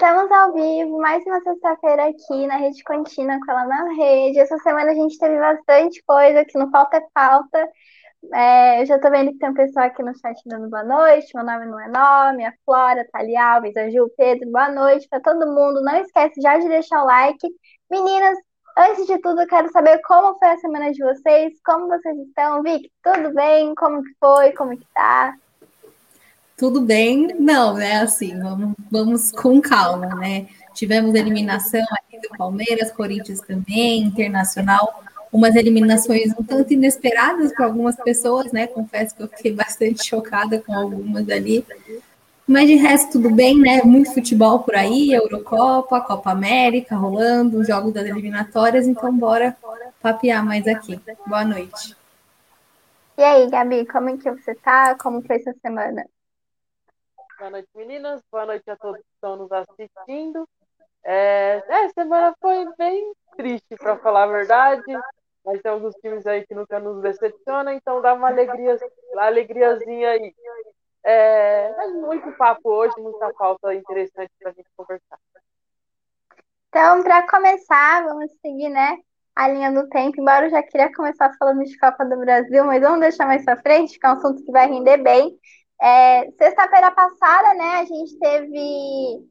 Estamos ao vivo, mais uma sexta-feira aqui na Rede Contínua com ela na rede. Essa semana a gente teve bastante coisa, que não falta é falta. É, eu já tô vendo que tem um pessoal aqui no chat dando boa noite. Meu nome não é nome, a Flora, Thali Alves, a Gil Pedro, boa noite para todo mundo. Não esquece já de deixar o like. Meninas, antes de tudo, eu quero saber como foi a semana de vocês, como vocês estão. Vic, tudo bem? Como que foi? Como que tá? Tudo bem, não, né? Assim, vamos, vamos com calma, né? Tivemos eliminação aqui do Palmeiras, Corinthians também, Internacional, umas eliminações um tanto inesperadas para algumas pessoas, né? Confesso que eu fiquei bastante chocada com algumas ali. Mas de resto, tudo bem, né? Muito futebol por aí, Eurocopa, Copa América rolando, jogos das eliminatórias, então bora papear mais aqui. Boa noite. E aí, Gabi, como é que você tá? Como foi essa semana? Boa noite, meninas. Boa noite a todos que estão nos assistindo. É, é semana foi bem triste, para falar a verdade. Mas tem alguns times aí que nunca nos decepcionam, então dá uma alegria, uma alegriazinha aí. É, mas muito papo hoje, muita pauta interessante para a gente conversar. Então, para começar, vamos seguir, né, a linha do tempo. Embora eu já queria começar falando de Copa do Brasil, mas vamos deixar mais para frente, que é um assunto que vai render bem. É, Sexta-feira passada, né, a gente teve,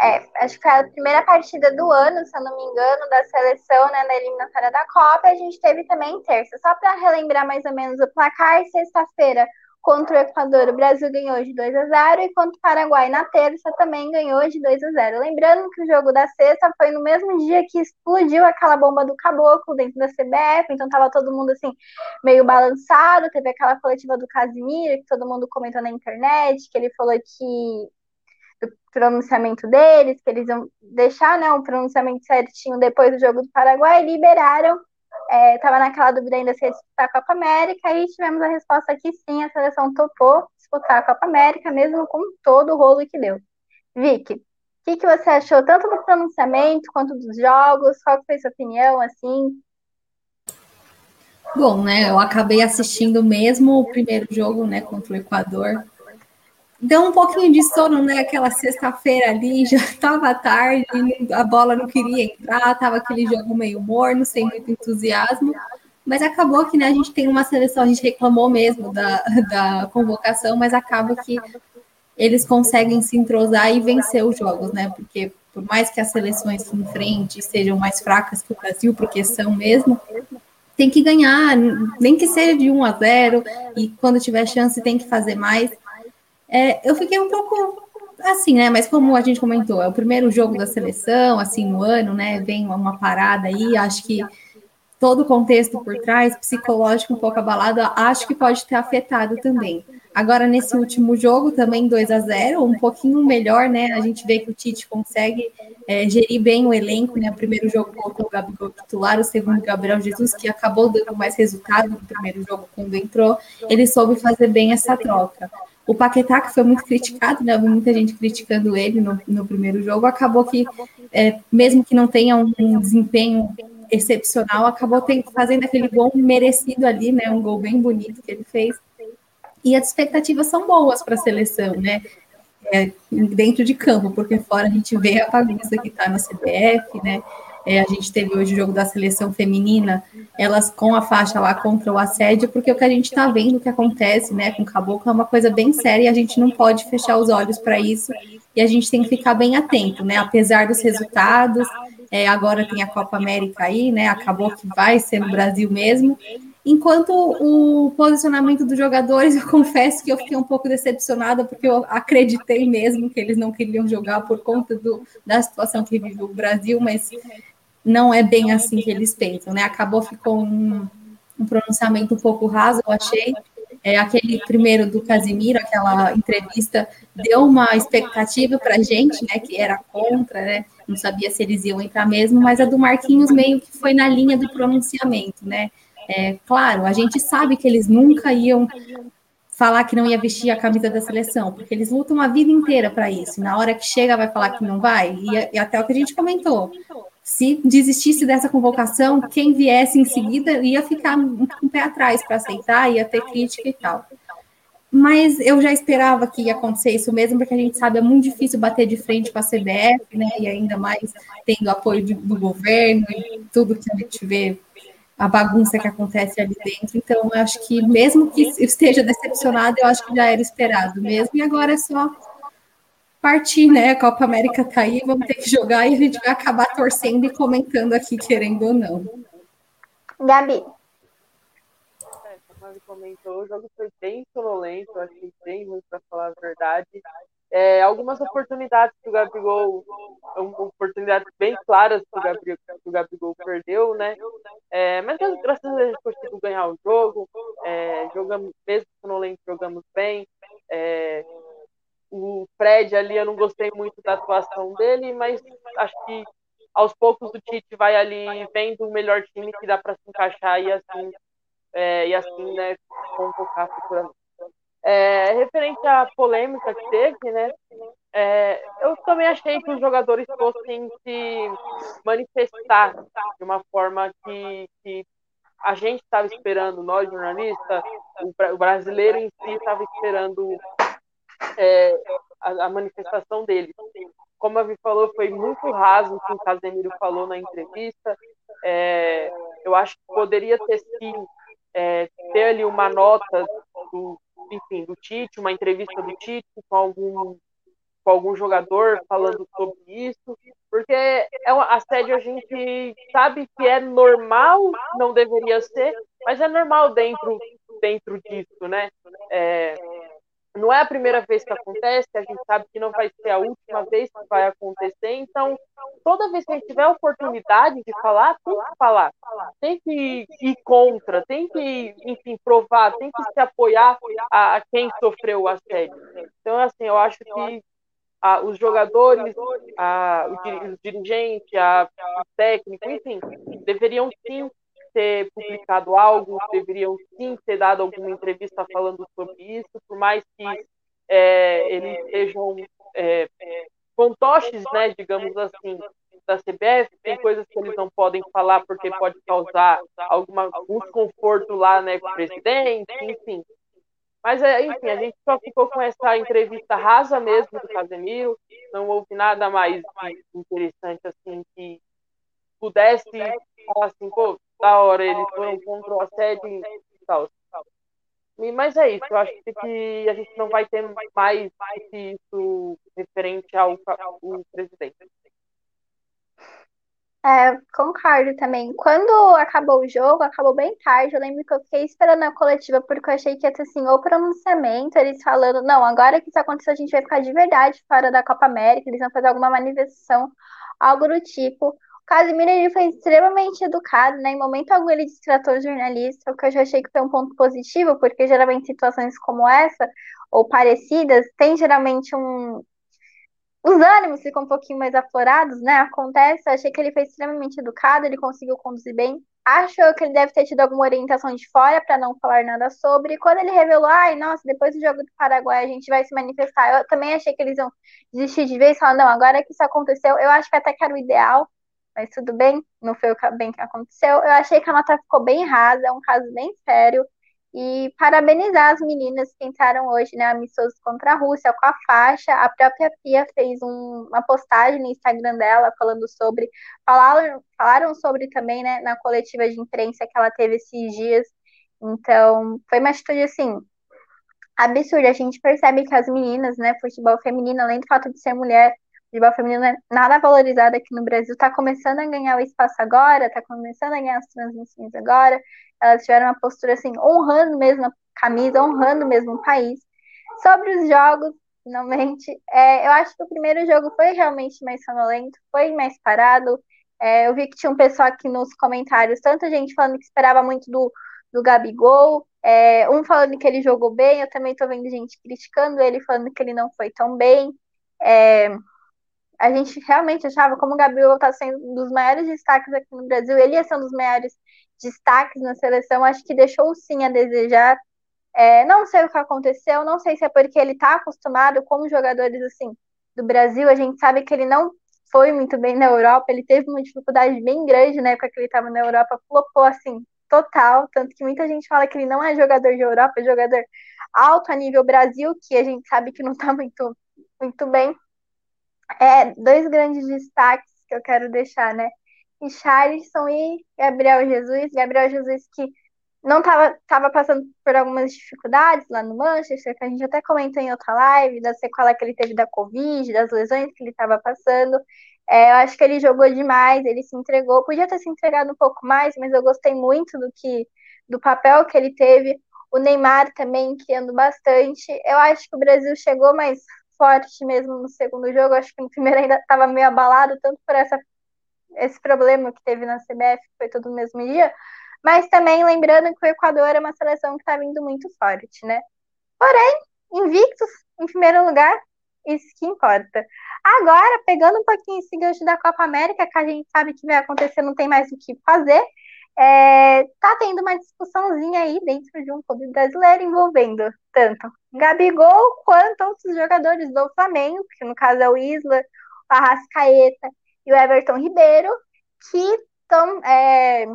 é, acho que a primeira partida do ano, se eu não me engano, da seleção, né, na eliminatória da Copa, a gente teve também terça. Só para relembrar mais ou menos o placar, sexta-feira contra o Equador, o Brasil ganhou de 2 a 0 e contra o Paraguai na terça também ganhou de 2 a 0. Lembrando que o jogo da sexta foi no mesmo dia que explodiu aquela bomba do caboclo dentro da CBF, então tava todo mundo assim meio balançado, teve aquela coletiva do Casimiro que todo mundo comentou na internet, que ele falou que do pronunciamento deles, que eles iam deixar né, um pronunciamento certinho depois do jogo do Paraguai, liberaram estava é, naquela dúvida ainda se ia disputar a Copa América e tivemos a resposta que sim, a seleção topou disputar a Copa América, mesmo com todo o rolo que deu. Vicky, o que, que você achou tanto do pronunciamento quanto dos jogos? Qual foi sua opinião, assim? Bom, né, eu acabei assistindo mesmo o primeiro jogo, né, contra o Equador, deu um pouquinho de sono, né? Aquela sexta-feira ali, já estava tarde, a bola não queria entrar, estava aquele jogo meio morno, sem muito entusiasmo. Mas acabou que né, a gente tem uma seleção, a gente reclamou mesmo da, da convocação, mas acaba que eles conseguem se entrosar e vencer os jogos, né? Porque por mais que as seleções em frente sejam mais fracas que o Brasil, porque são mesmo, tem que ganhar, nem que seja de 1 a 0, e quando tiver chance tem que fazer mais. É, eu fiquei um pouco assim, né? Mas como a gente comentou, é o primeiro jogo da seleção, assim, no ano, né? Vem uma parada aí, acho que todo o contexto por trás, psicológico um pouco abalado, acho que pode ter afetado também. Agora, nesse último jogo, também 2 a 0 um pouquinho melhor, né? A gente vê que o Tite consegue é, gerir bem o elenco, né? O primeiro jogo colocou o Gabigol titular, o segundo Gabriel Jesus, que acabou dando mais resultado no primeiro jogo quando entrou, ele soube fazer bem essa troca. O Paquetá, que foi muito criticado, né? Muita gente criticando ele no, no primeiro jogo, acabou que, é, mesmo que não tenha um, um desempenho excepcional, acabou tem, fazendo aquele gol merecido ali, né? Um gol bem bonito que ele fez. E as expectativas são boas para a seleção, né? É, dentro de campo, porque fora a gente vê a bagunça que está na CBF, né? É, a gente teve hoje o jogo da seleção feminina, elas com a faixa lá contra o assédio, porque o que a gente está vendo que acontece né, com o caboclo é uma coisa bem séria e a gente não pode fechar os olhos para isso e a gente tem que ficar bem atento, né? Apesar dos resultados, é, agora tem a Copa América aí, né? Acabou que vai ser no Brasil mesmo. Enquanto o posicionamento dos jogadores, eu confesso que eu fiquei um pouco decepcionada, porque eu acreditei mesmo que eles não queriam jogar por conta do, da situação que vive o Brasil, mas não é bem assim que eles pensam, né? Acabou ficou um, um pronunciamento um pouco raso, eu achei. É, aquele primeiro do Casimiro, aquela entrevista, deu uma expectativa para a gente, né? Que era contra, né? Não sabia se eles iam entrar mesmo, mas a do Marquinhos meio que foi na linha do pronunciamento, né? É, claro, a gente sabe que eles nunca iam falar que não ia vestir a camisa da seleção, porque eles lutam a vida inteira para isso. Na hora que chega, vai falar que não vai, e, e até o que a gente comentou se desistisse dessa convocação, quem viesse em seguida ia ficar um, um pé atrás para aceitar, ia ter crítica e tal. mas eu já esperava que ia acontecer isso mesmo, porque a gente sabe é muito difícil bater de frente com a CBF, né? E ainda mais tendo apoio do governo e tudo que a gente vê, a bagunça que acontece ali dentro. Então, eu acho que mesmo que esteja decepcionado, eu acho que já era esperado mesmo. E agora é só partir, né? A Copa América tá aí, vamos ter que jogar e a gente vai acabar torcendo e comentando aqui, querendo ou não. Gabi ele comentou, o jogo foi bem sonolento, eu achei bem ruim para falar a verdade. É, algumas oportunidades que o Gabigol, oportunidades bem claras que o Gabigol, que o Gabigol perdeu, né? É, mas graças a Deus conseguiu ganhar o jogo, é, jogamos, mesmo sonolento, jogamos bem. É, o Fred ali, eu não gostei muito da atuação dele, mas acho que aos poucos o Tite vai ali vendo o melhor time que dá para se encaixar e assim é, e assim, né, convocar futuramente. É, referente à polêmica que teve, né, é, eu também achei que os jogadores fossem se manifestar de uma forma que, que a gente estava esperando, nós jornalistas, o, brasileiro em si estava esperando é, a, a, manifestação deles. Como a Vi falou, foi muito raso o que o Casemiro falou na entrevista. É, eu acho que poderia ter sido é, ter ali uma nota do, enfim, do Tite, uma entrevista do Tite com algum, com algum jogador falando sobre isso, porque é uma, assédio a gente sabe que é normal, não deveria ser, mas é normal dentro, dentro disso, né? É, não é a primeira vez que acontece, a gente sabe que não vai ser a última vez que vai acontecer, então toda vez que a gente tiver a oportunidade de falar, tem que falar, tem que ir contra, tem que, enfim, provar, tem que se apoiar a, quem sofreu o assédio. Então, assim, eu acho que a, os jogadores, a, o dirigente, a, o técnico, enfim, deveriam sim ter publicado algo, deveriam sim ter dado alguma entrevista falando sobre isso, por mais que é, eles sejam é, fantoches, né, digamos assim, da CBF, tem coisas que eles não podem falar porque pode causar alguma, algum desconforto lá né, com o presidente, enfim. Mas, enfim, a gente só ficou com essa entrevista rasa mesmo do Casemiro, não houve nada mais interessante assim que pudesse falar assim, pô, da hora, eles foram contra o assédio e tal. Mas é isso, eu acho que a gente não vai ter mais isso referente ao, ao presidente. É, concordo também. Quando acabou o jogo, acabou bem tarde. Eu lembro que eu fiquei esperando a coletiva porque eu achei que ia ter assim, o pronunciamento, eles falando, não, agora que isso aconteceu, a gente vai ficar de verdade fora da Copa América, eles vão fazer alguma manifestação, algo do tipo. Casimiro ele foi extremamente educado, né? Em momento algum ele destratou o jornalista, o que eu já achei que foi um ponto positivo, porque geralmente situações como essa, ou parecidas, tem geralmente um. Os ânimos ficam um pouquinho mais aflorados, né? Acontece, eu achei que ele foi extremamente educado, ele conseguiu conduzir bem. Acho que ele deve ter tido alguma orientação de fora para não falar nada sobre. E quando ele revelou, ai, nossa, depois do jogo do Paraguai a gente vai se manifestar, eu também achei que eles iam desistir de vez falar, não, agora que isso aconteceu, eu acho que até que era o ideal mas tudo bem, não foi o bem que aconteceu. Eu achei que a nota ficou bem rasa, é um caso bem sério. E parabenizar as meninas que entraram hoje, né, amistosos contra a Rússia, com a faixa. A própria Pia fez um, uma postagem no Instagram dela falando sobre. Falaram, falaram sobre também, né, na coletiva de imprensa que ela teve esses dias. Então, foi uma atitude, assim, absurda. A gente percebe que as meninas, né, futebol feminino, além do fato de ser mulher, futebol feminino é nada valorizado aqui no Brasil, está começando a ganhar o espaço agora, está começando a ganhar as transmissões agora. Elas tiveram uma postura assim, honrando mesmo a camisa, honrando mesmo o país. Sobre os jogos, finalmente, é, eu acho que o primeiro jogo foi realmente mais sonolento, foi mais parado. É, eu vi que tinha um pessoal aqui nos comentários, tanta gente falando que esperava muito do, do Gabigol, é, um falando que ele jogou bem, eu também estou vendo gente criticando ele, falando que ele não foi tão bem. É, a gente realmente achava, como o Gabriel está sendo um dos maiores destaques aqui no Brasil, ele ia ser um dos maiores destaques na seleção, acho que deixou sim a desejar. É, não sei o que aconteceu, não sei se é porque ele está acostumado com jogadores assim do Brasil, a gente sabe que ele não foi muito bem na Europa, ele teve uma dificuldade bem grande na época que ele estava na Europa, flopou assim total, tanto que muita gente fala que ele não é jogador de Europa, é jogador alto a nível Brasil, que a gente sabe que não está muito, muito bem. É, dois grandes destaques que eu quero deixar, né? Richarlison e Gabriel Jesus. Gabriel Jesus que não estava tava passando por algumas dificuldades lá no Manchester, que a gente até comentou em outra live, da sequela que ele teve da Covid, das lesões que ele estava passando. É, eu acho que ele jogou demais, ele se entregou. Podia ter se entregado um pouco mais, mas eu gostei muito do que do papel que ele teve. O Neymar também criando bastante. Eu acho que o Brasil chegou mais forte mesmo no segundo jogo. Acho que no primeiro ainda estava meio abalado, tanto por essa, esse problema que teve na CBF, que foi todo no mesmo dia, mas também lembrando que o Equador é uma seleção que está vindo muito forte, né? Porém, invictos em primeiro lugar, isso que importa. Agora, pegando um pouquinho esse gancho da Copa América, que a gente sabe que vai acontecer, não tem mais o que fazer, é, tá tendo uma discussãozinha aí dentro de um clube brasileiro envolvendo tanto Gabigol quanto outros jogadores do Flamengo, que no caso é o Isla, o Arrascaeta e o Everton Ribeiro, que estão é,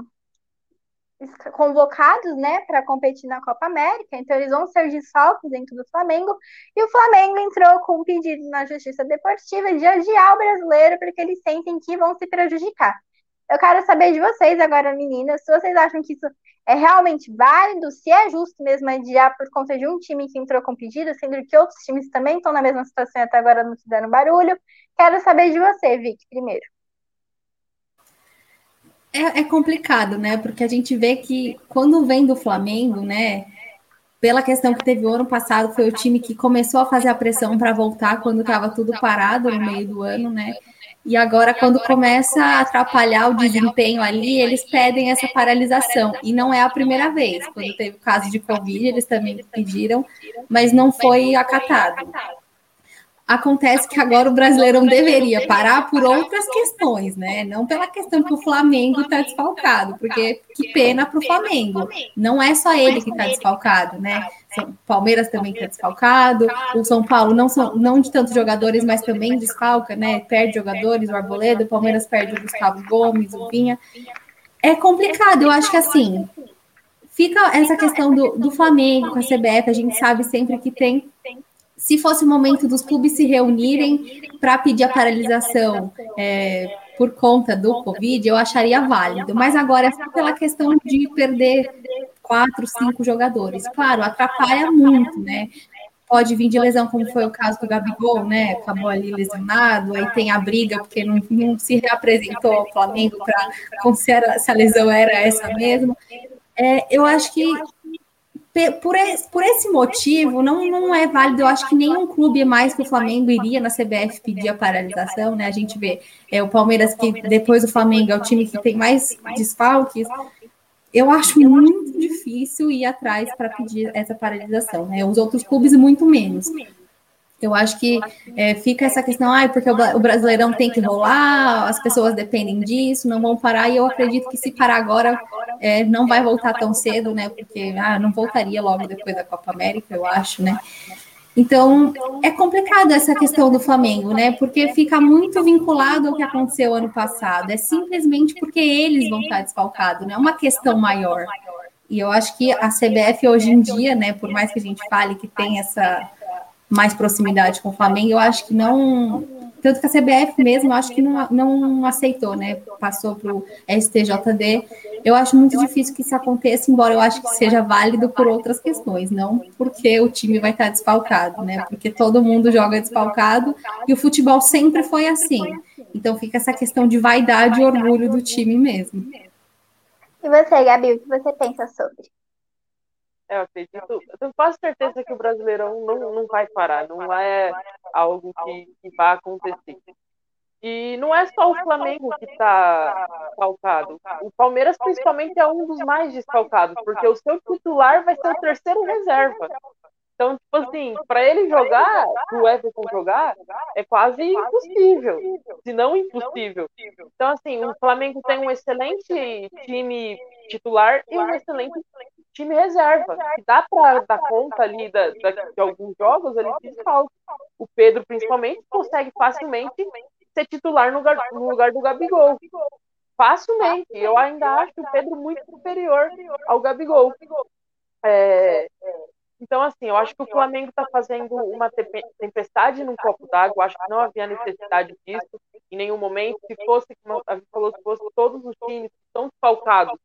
convocados, né, para competir na Copa América, então eles vão ser desfalques dentro do Flamengo, e o Flamengo entrou com um pedido na Justiça Deportiva de adiar o brasileiro porque eles sentem que vão se prejudicar. Eu quero saber de vocês agora, meninas, se vocês acham que isso é realmente válido, se é justo mesmo adiar por conta de um time que entrou com pedido, sendo que outros times também estão na mesma situação e até agora não fizeram barulho. Quero saber de você, Vic, primeiro. É, é, complicado, né? Porque a gente vê que quando vem do Flamengo, né? Pela questão que teve o ano passado, foi o time que começou a fazer a pressão para voltar quando estava tudo parado no meio do ano, né? E agora, quando começa a atrapalhar o desempenho ali, eles pedem essa paralisação. E não é a primeira vez. Quando teve o caso de Covid, eles também pediram, mas não foi acatado. Acontece que agora o Brasileirão deveria parar por outras questões, né? Não pela questão que o Flamengo está desfalcado, porque que pena para o Flamengo. Não é só ele que está desfalcado, né? O Palmeiras também está desfalcado, o São Paulo não são não de tantos jogadores, mas também desfalca, né? Perde jogadores, o Arboleda, o Palmeiras perde o Gustavo Gomes, o Vinha. É complicado, eu acho que assim fica essa questão do, do Flamengo com a CBF, a gente sabe sempre que tem se fosse o momento dos clubes se reunirem para pedir a paralisação é, por conta do Covid, eu acharia válido. Mas agora é só pela questão de perder quatro, cinco jogadores. Claro, atrapalha muito, né? Pode vir de lesão, como foi o caso do Gabigol, né? Acabou ali lesionado, aí tem a briga, porque não, não se reapresentou ao Flamengo para se a lesão era essa mesmo. É, eu acho que por esse, por esse motivo, não, não é válido. Eu acho que nenhum clube mais que o Flamengo iria na CBF pedir a paralisação, né? A gente vê é, o Palmeiras, que depois do Flamengo é o time que tem mais desfalques. Eu acho muito difícil ir atrás para pedir essa paralisação, né? Os outros clubes, muito menos. Eu acho que é, fica essa questão, ah, porque o Brasileirão tem que rolar, as pessoas dependem disso, não vão parar, e eu acredito que se parar agora, é, não vai voltar tão cedo, né? Porque ah, não voltaria logo depois da Copa América, eu acho, né? Então, é complicado essa questão do Flamengo, né? Porque fica muito vinculado ao que aconteceu ano passado. É simplesmente porque eles vão estar desfalcados, não é uma questão maior. E eu acho que a CBF hoje em dia, né, por mais que a gente fale que tem essa mais proximidade com o Flamengo, eu acho que não. Tanto que a CBF mesmo, eu acho que não, não aceitou, né? Passou para o STJD. Eu acho muito difícil que isso aconteça, embora eu acho que seja válido por outras questões, não porque o time vai estar desfalcado, né? Porque todo mundo joga desfalcado e o futebol sempre foi assim. Então fica essa questão de vaidade e orgulho do time mesmo. E você, Gabi, o que você pensa sobre? Eu acredito, eu tenho quase certeza que o Brasileirão não, não vai parar, não é algo que, que vai acontecer. E não é só o Flamengo que está desfalcado. O Palmeiras, principalmente, é um dos mais desfalcados, porque o seu titular vai ser o terceiro reserva. Então, tipo assim, para ele jogar, o Everton jogar, é quase impossível, se não impossível. Então, assim, o Flamengo tem um excelente time titular e um excelente time reserva, que dá para dar conta ali da, da, de alguns jogos, ele se falta. O Pedro, principalmente, consegue facilmente ser titular no lugar, no lugar do Gabigol. facilmente. Eu ainda acho o Pedro muito superior ao Gabigol. É, então, assim, eu acho que o Flamengo está fazendo uma tempestade num copo d'água. Acho que não havia necessidade disso em nenhum momento. Se fosse, como a gente falou, se fosse todos os times que estão desfalcados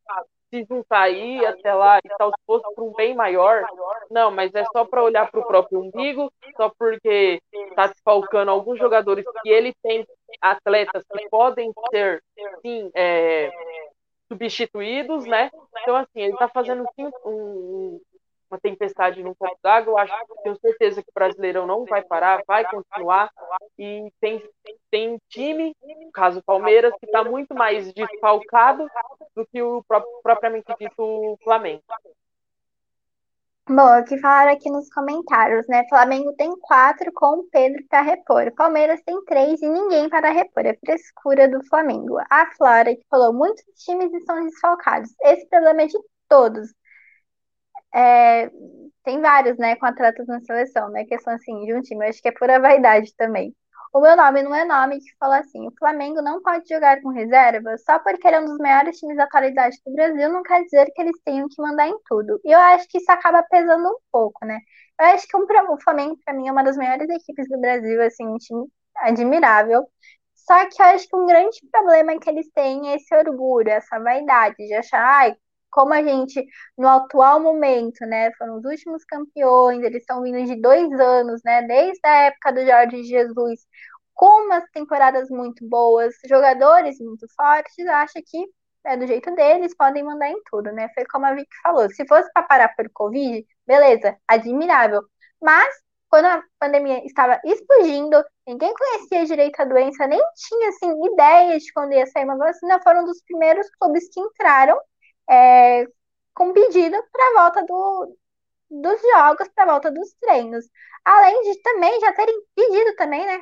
se juntar aí até lá e tal, se fosse para um bem maior, não, mas é só para olhar para o próprio umbigo, só porque está desfalcando alguns jogadores que ele tem atletas que podem ser, sim, é, substituídos, né? Então, assim, ele está fazendo sim, um, uma tempestade num copo d'água. Eu acho, tenho certeza que o Brasileirão não vai parar, vai continuar. E tem, tem time, no caso Palmeiras, que está muito mais desfalcado do que o próprio, propriamente dito Flamengo. Bom, o que falaram aqui nos comentários, né? Flamengo tem quatro com o Pedro para repor. Palmeiras tem três e ninguém para repor. É frescura do Flamengo. A Flora que falou: muitos times estão desfalcados. Esse problema é de todos. É, tem vários, né, com atletas na seleção, né, que são assim, de um time. Eu acho que é pura vaidade também. O meu nome não é nome que fala assim: o Flamengo não pode jogar com reserva só porque ele é um dos maiores times da atualidade do Brasil, não quer dizer que eles tenham que mandar em tudo. E eu acho que isso acaba pesando um pouco, né? Eu acho que o Flamengo, para mim, é uma das maiores equipes do Brasil, assim, um time admirável. Só que eu acho que um grande problema que eles têm é esse orgulho, essa vaidade de achar, ai, como a gente, no atual momento, né, foram os últimos campeões, eles estão vindo de dois anos, né, desde a época do Jorge Jesus, com umas temporadas muito boas, jogadores muito fortes, acha que é do jeito deles, podem mandar em tudo, né? Foi como a Vicky falou, se fosse para parar por Covid, beleza, admirável. Mas, quando a pandemia estava explodindo, ninguém conhecia direito a doença, nem tinha, assim, ideia de quando ia sair uma vacina, foram dos primeiros clubes que entraram é, com pedido para volta do, dos jogos, para volta dos treinos. Além de também já terem pedido também, né?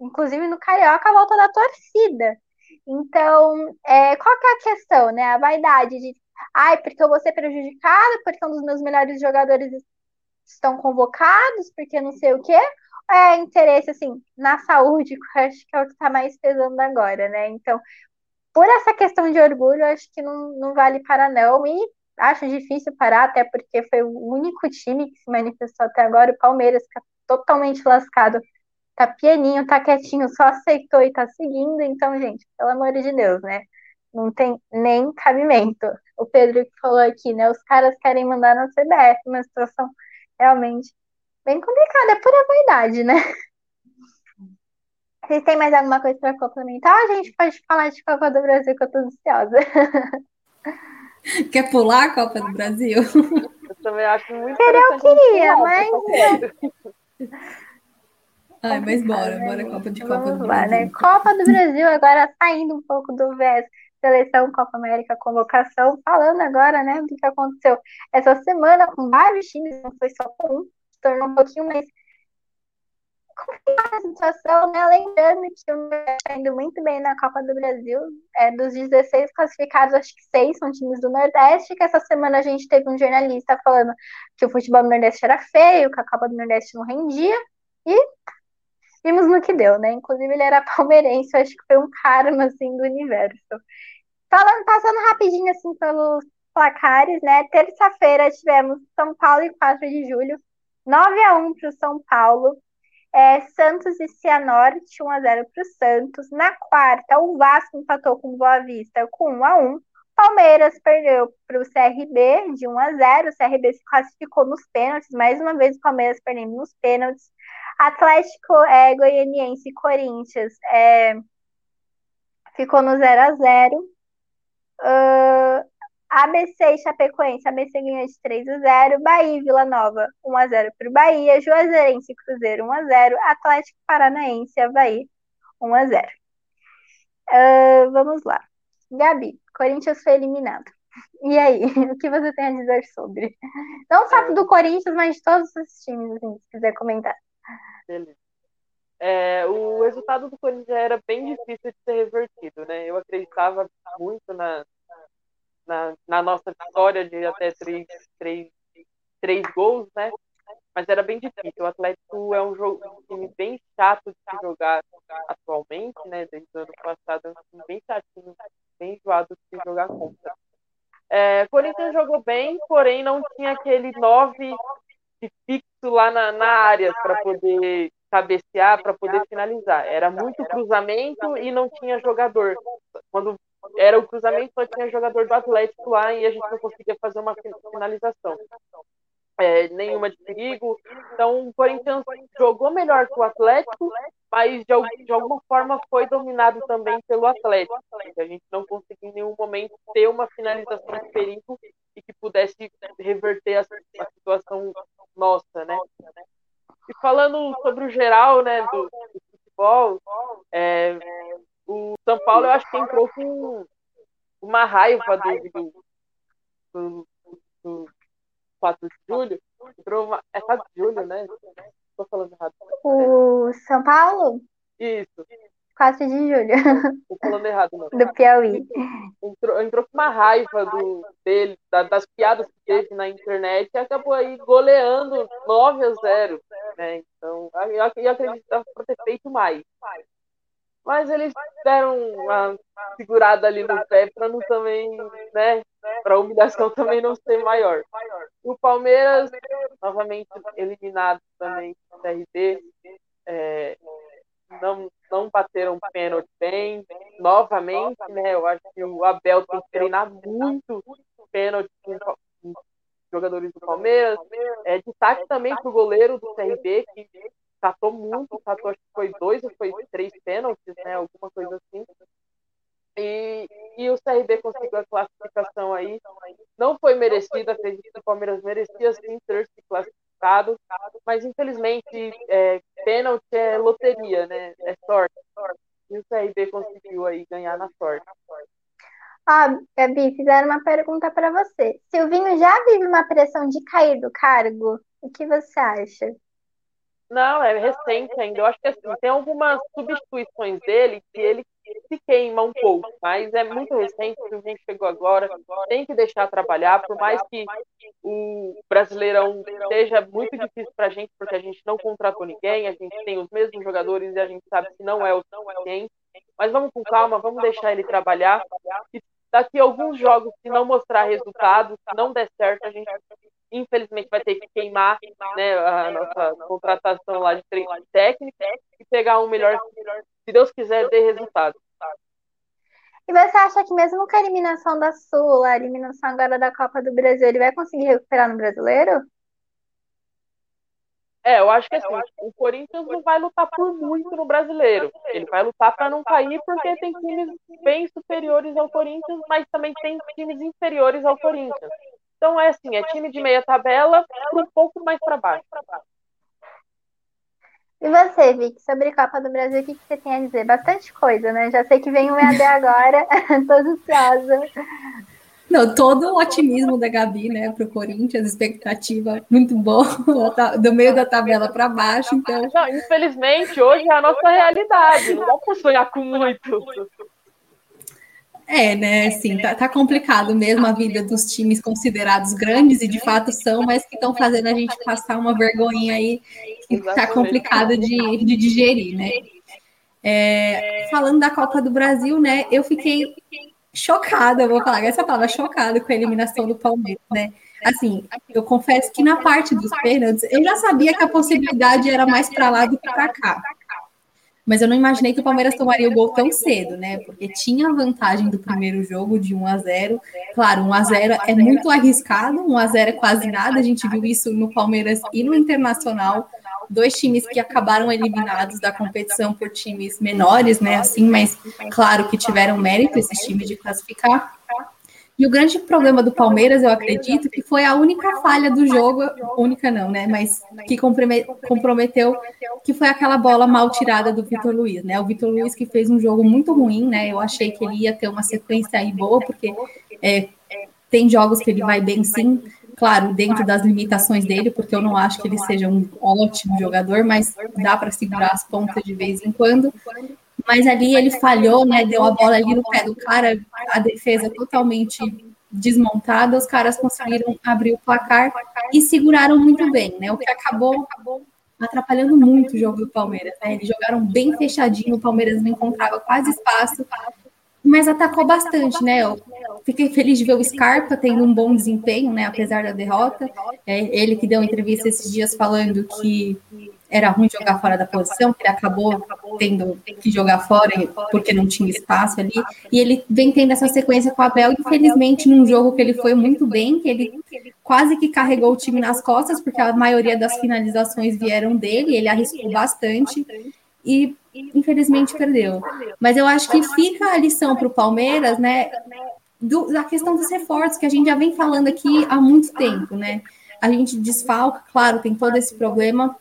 Inclusive no Carioca, a volta da torcida. Então, é, qual que é a questão, né? A vaidade de, ai, porque eu vou ser prejudicado, porque um dos meus melhores jogadores estão convocados, porque não sei o quê. É interesse, assim, na saúde, que eu acho que é o que está mais pesando agora, né? Então, por essa questão de orgulho, acho que não, não vale para não. E acho difícil parar, até porque foi o único time que se manifestou até agora. O Palmeiras, é totalmente lascado, tá pianinho, tá quietinho, só aceitou e tá seguindo. Então, gente, pelo amor de Deus, né? Não tem nem cabimento. O Pedro que falou aqui, né? Os caras querem mandar na CBF, uma situação realmente bem complicada. É pura vaidade, né? Vocês têm mais alguma coisa para complementar? A gente pode falar de Copa do Brasil, que eu tô ansiosa. Quer pular a Copa do Brasil? Eu também acho muito Querer eu queria, mas. Ai, mas bora, bora Copa de Copa Vamos do lá, Brasil. né? Copa do Brasil, agora saindo um pouco do VES, seleção, Copa América, convocação, falando agora, né, do que aconteceu essa semana com vários times, não foi só com um, se tornou um pouquinho mais a situação, né? Lembrando que o Nordeste está indo muito bem na Copa do Brasil. É, dos 16 classificados, acho que seis são times do Nordeste. Que essa semana a gente teve um jornalista falando que o futebol do Nordeste era feio, que a Copa do Nordeste não rendia. E vimos no que deu, né? Inclusive ele era palmeirense, acho que foi um karma assim do universo. Falando, passando rapidinho assim pelos placares, né? Terça-feira tivemos São Paulo e 4 de julho, 9 a 1 para o São Paulo. É, Santos e Cianorte, 1x0 para o Santos. Na quarta, o Vasco empatou com o Boa Vista com 1x1. Palmeiras perdeu para o CRB de 1 a 0. O CRB se classificou nos pênaltis. Mais uma vez, o Palmeiras perdendo nos pênaltis. Atlético é, Goianiense e Corinthians é, ficou no 0 a 0. Uh, ABC e Chapecoense, ABC ganhou de 3 a 0, Bahia e Vila Nova 1 a 0 para o Bahia, Juazeirense e Cruzeiro 1 a 0, Atlético Paranaense e Havaí 1 a 0. Uh, vamos lá. Gabi, Corinthians foi eliminado. E aí, o que você tem a dizer sobre? Não só do Corinthians, mas de todos os times, assim, se quiser comentar. Beleza. É, o resultado do Corinthians era bem difícil de ser revertido, né? Eu acreditava muito na, na, na nossa vitória de até três, três, três gols, né? Mas era bem difícil. O Atlético é um, jogo, um time bem chato de se jogar atualmente, né? Desde o ano passado é um time bem chatinho, bem enjoado de jogar contra. É, Corinthians jogou bem, porém não tinha aquele 9 fixo lá na, na área para poder cabecear, para poder finalizar. Era muito cruzamento e não tinha jogador. Quando era o cruzamento, só tinha jogador do Atlético lá e a gente não conseguia fazer uma finalização. É, nenhuma de perigo. Então, o Corinthians jogou melhor que o Atlético, mas de, de, alguma forma foi dominado também pelo Atlético. A gente não conseguiu em nenhum momento ter uma finalização de perigo e que pudesse reverter a, a situação nossa, né? E falando sobre o geral, né, do, do futebol, é, o São Paulo eu acho que entrou com uma raiva do, do, do, 4 de julho. Entrou uma, é 4 de julho, né? Estou falando errado. O São Paulo? Isso. 4 de julho. Estou falando errado, não. Do Piauí. Entrou, entrou com uma raiva do, dele, da, das piadas que teve na internet e acabou aí goleando 9 a 0. Né? Então, eu, eu acredito que ter feito mais. Mas eles deram uma segurada ali no pé para não também, né? Para a humilhação também não ser maior. O Palmeiras, novamente eliminado também do CRB. É, não, não bateram pênalti bem, novamente, né? Eu acho que o Abel tem que treinar muito pênalti com jogadores do Palmeiras. É, destaque também para o goleiro do CRB, que catou muito, catou acho que foi dois ou foi três pênaltis, né? Alguma coisa assim. E, e o CRB conseguiu a classificação aí. Não foi merecida, acredito que o Palmeiras merecia sim ter se classificado, mas infelizmente é, pênalti é loteria, né? É sorte. E o CRB conseguiu aí ganhar na sorte. Ah, Gabi, fizeram uma pergunta para você. Silvinho já vive uma pressão de cair do cargo? O que você acha? Não, é recente ainda. Eu acho que assim, tem algumas substituições dele que ele se queima um pouco, mas é muito recente, o Silvinho chegou agora, tem que deixar trabalhar, por mais que o Brasileirão seja muito difícil para a gente, porque a gente não contratou ninguém, a gente tem os mesmos jogadores e a gente sabe que não é o suficiente, mas vamos com calma, vamos deixar ele trabalhar, e daqui a alguns jogos, se não mostrar resultado, se não der certo, a gente infelizmente vai ter que queimar né, a nossa contratação lá de treino técnico e pegar um melhor, se Deus quiser, dê resultado. E você acha que mesmo com a eliminação da Sul, a eliminação agora da Copa do Brasil, ele vai conseguir recuperar no brasileiro? É, eu acho que assim, o Corinthians não vai lutar por muito no brasileiro. Ele vai lutar para não cair porque tem times bem superiores ao Corinthians, mas também tem times inferiores ao Corinthians. Então é assim, é time de meia tabela um pouco mais para baixo. E você, Vic, sobre a Copa do Brasil, o que, você tem a dizer? Bastante coisa, né? Já sei que vem o EAD agora, tô ansiosa. Não, todo o otimismo da Gabi, né, para o Corinthians, expectativa muito boa, do meio da tabela para baixo, então... Não, infelizmente, hoje é a nossa realidade, não dá para sonhar com muito. É, né? Assim, tá, tá, complicado mesmo a vida dos times considerados grandes e de fato são, mas que estão fazendo a gente passar uma vergonha aí que tá complicado de, de digerir, né? É, falando da Copa do Brasil, né? Eu fiquei chocada, vou falar essa palavra, chocada com a eliminação do Palmeiras, né? Assim, eu confesso que na parte dos pênaltis, eu já sabia que a possibilidade era mais para lá do que para cá. Mas eu não imaginei que o Palmeiras tomaria o gol tão cedo, né? Porque tinha a vantagem do primeiro jogo de 1 a 0. Claro, 1 a 0 é muito arriscado, 1 a 0 é quase nada. A gente viu isso no Palmeiras e no Internacional, dois times que acabaram eliminados da competição por times menores, né? Assim, mas claro que tiveram mérito esses times de classificar. E o grande problema do Palmeiras, eu acredito, que foi a única falha do jogo, única não, né? Mas que comprometeu, que foi aquela bola mal tirada do Vitor Luiz, né? O Vitor Luiz que fez um jogo muito ruim, né? Eu achei que ele ia ter uma sequência aí boa, porque é, tem jogos que ele vai bem sim, claro, dentro das limitações dele, porque eu não acho que ele seja um ótimo jogador, mas dá para segurar as pontas de vez em quando. Mas ali ele falhou, né? Deu a bola ali no pé do cara, a defesa totalmente desmontada, os caras conseguiram abrir o placar e seguraram muito bem, né? O que acabou atrapalhando muito o jogo do Palmeiras, né? Eles jogaram bem fechadinho, o Palmeiras não encontrava quase espaço. Mas atacou bastante, né? Eu fiquei feliz de ver o Scarpa tendo um bom desempenho, né? Apesar da derrota. É, ele que deu entrevista esses dias falando que era ruim jogar fora da posição, que ele acabou tendo que jogar fora porque não tinha espaço ali. E ele vem tendo essa sequência com o Abel, infelizmente, num jogo que ele foi muito bem, que ele quase que carregou o time nas costas, porque a maioria das finalizações vieram dele, ele arriscou bastante. E infelizmente perdeu. Mas eu acho que fica a lição para o Palmeiras, né? Do, da questão dos reforços, que a gente já vem falando aqui há muito tempo, né? A gente desfalca, claro, tem todo esse problema,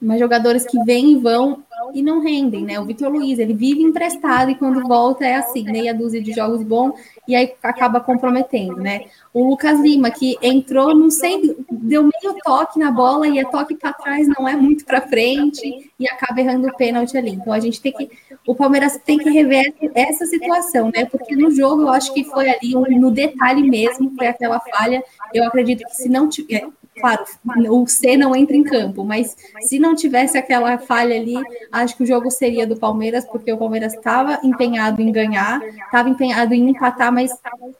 mas jogadores que vêm e vão e não rendem, né? O Vitor Luiz, ele vive emprestado e quando volta é assim, meia dúzia de jogos bons e aí acaba comprometendo, né? O Lucas Lima, que entrou, não sei, deu meio toque na bola e é toque para trás, não é muito para frente e acaba errando o pênalti ali. Então a gente tem que, o Palmeiras tem que rever essa situação, né? Porque no jogo eu acho que foi ali no detalhe mesmo, foi aquela falha. Eu acredito que se não tiver, claro, o C não entra em campo, mas se não tivesse aquela falha ali, acho que o jogo seria do Palmeiras, porque o Palmeiras estava empenhado em ganhar, estava empenhado em empatar, mas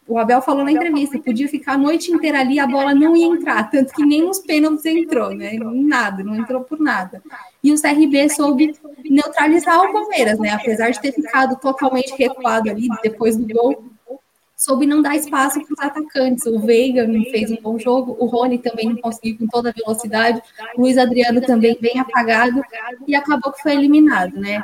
o Abel falou na entrevista, podia ficar a noite inteira ali, a bola não ia entrar, tanto que nem os pênaltis entrou, né? Nada, não entrou por nada. E o CRB soube neutralizar o Palmeiras, né? Apesar de ter ficado totalmente recuado ali depois do gol, soube não dar espaço para os atacantes. O Veiga fez um bom jogo, o Rony também não conseguiu com toda a velocidade, o Luiz Adriano também bem apagado e acabou que foi eliminado, né?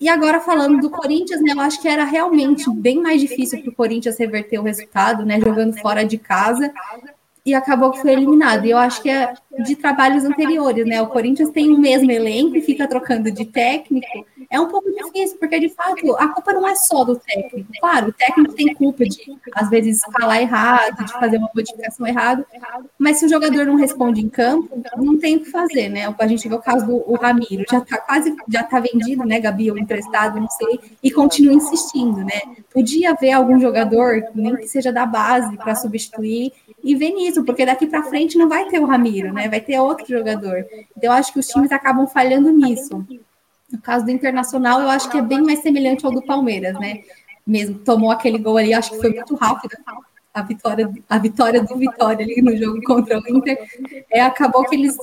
E agora falando do Corinthians, né, eu acho que era realmente bem mais difícil para o Corinthians reverter o resultado, né, jogando fora de casa e acabou que foi eliminado. E eu acho que é de trabalhos anteriores, né? O Corinthians tem o mesmo elenco e fica trocando de técnico. É um pouco difícil, porque de fato a culpa não é só do técnico. Claro, o técnico tem culpa de, às vezes, falar errado, de fazer uma modificação errada, mas se o jogador não responde em campo, não tem o que fazer, né? A gente vê o caso do o Ramiro, já tá quase, já tá vendido, né, Gabi, ou emprestado, não sei, e continua insistindo, né? Podia haver algum jogador, nem que seja da base, para substituir e ver nisso, porque daqui para frente não vai ter o Ramiro, né? Vai ter outro jogador. Então, eu acho que os times acabam falhando nisso. No caso do Internacional, eu acho que é bem mais semelhante ao do Palmeiras, né? Mesmo tomou aquele gol ali, acho que foi muito rápido a vitória, a vitória do Vitória ali no jogo contra o Inter. É, acabou que eles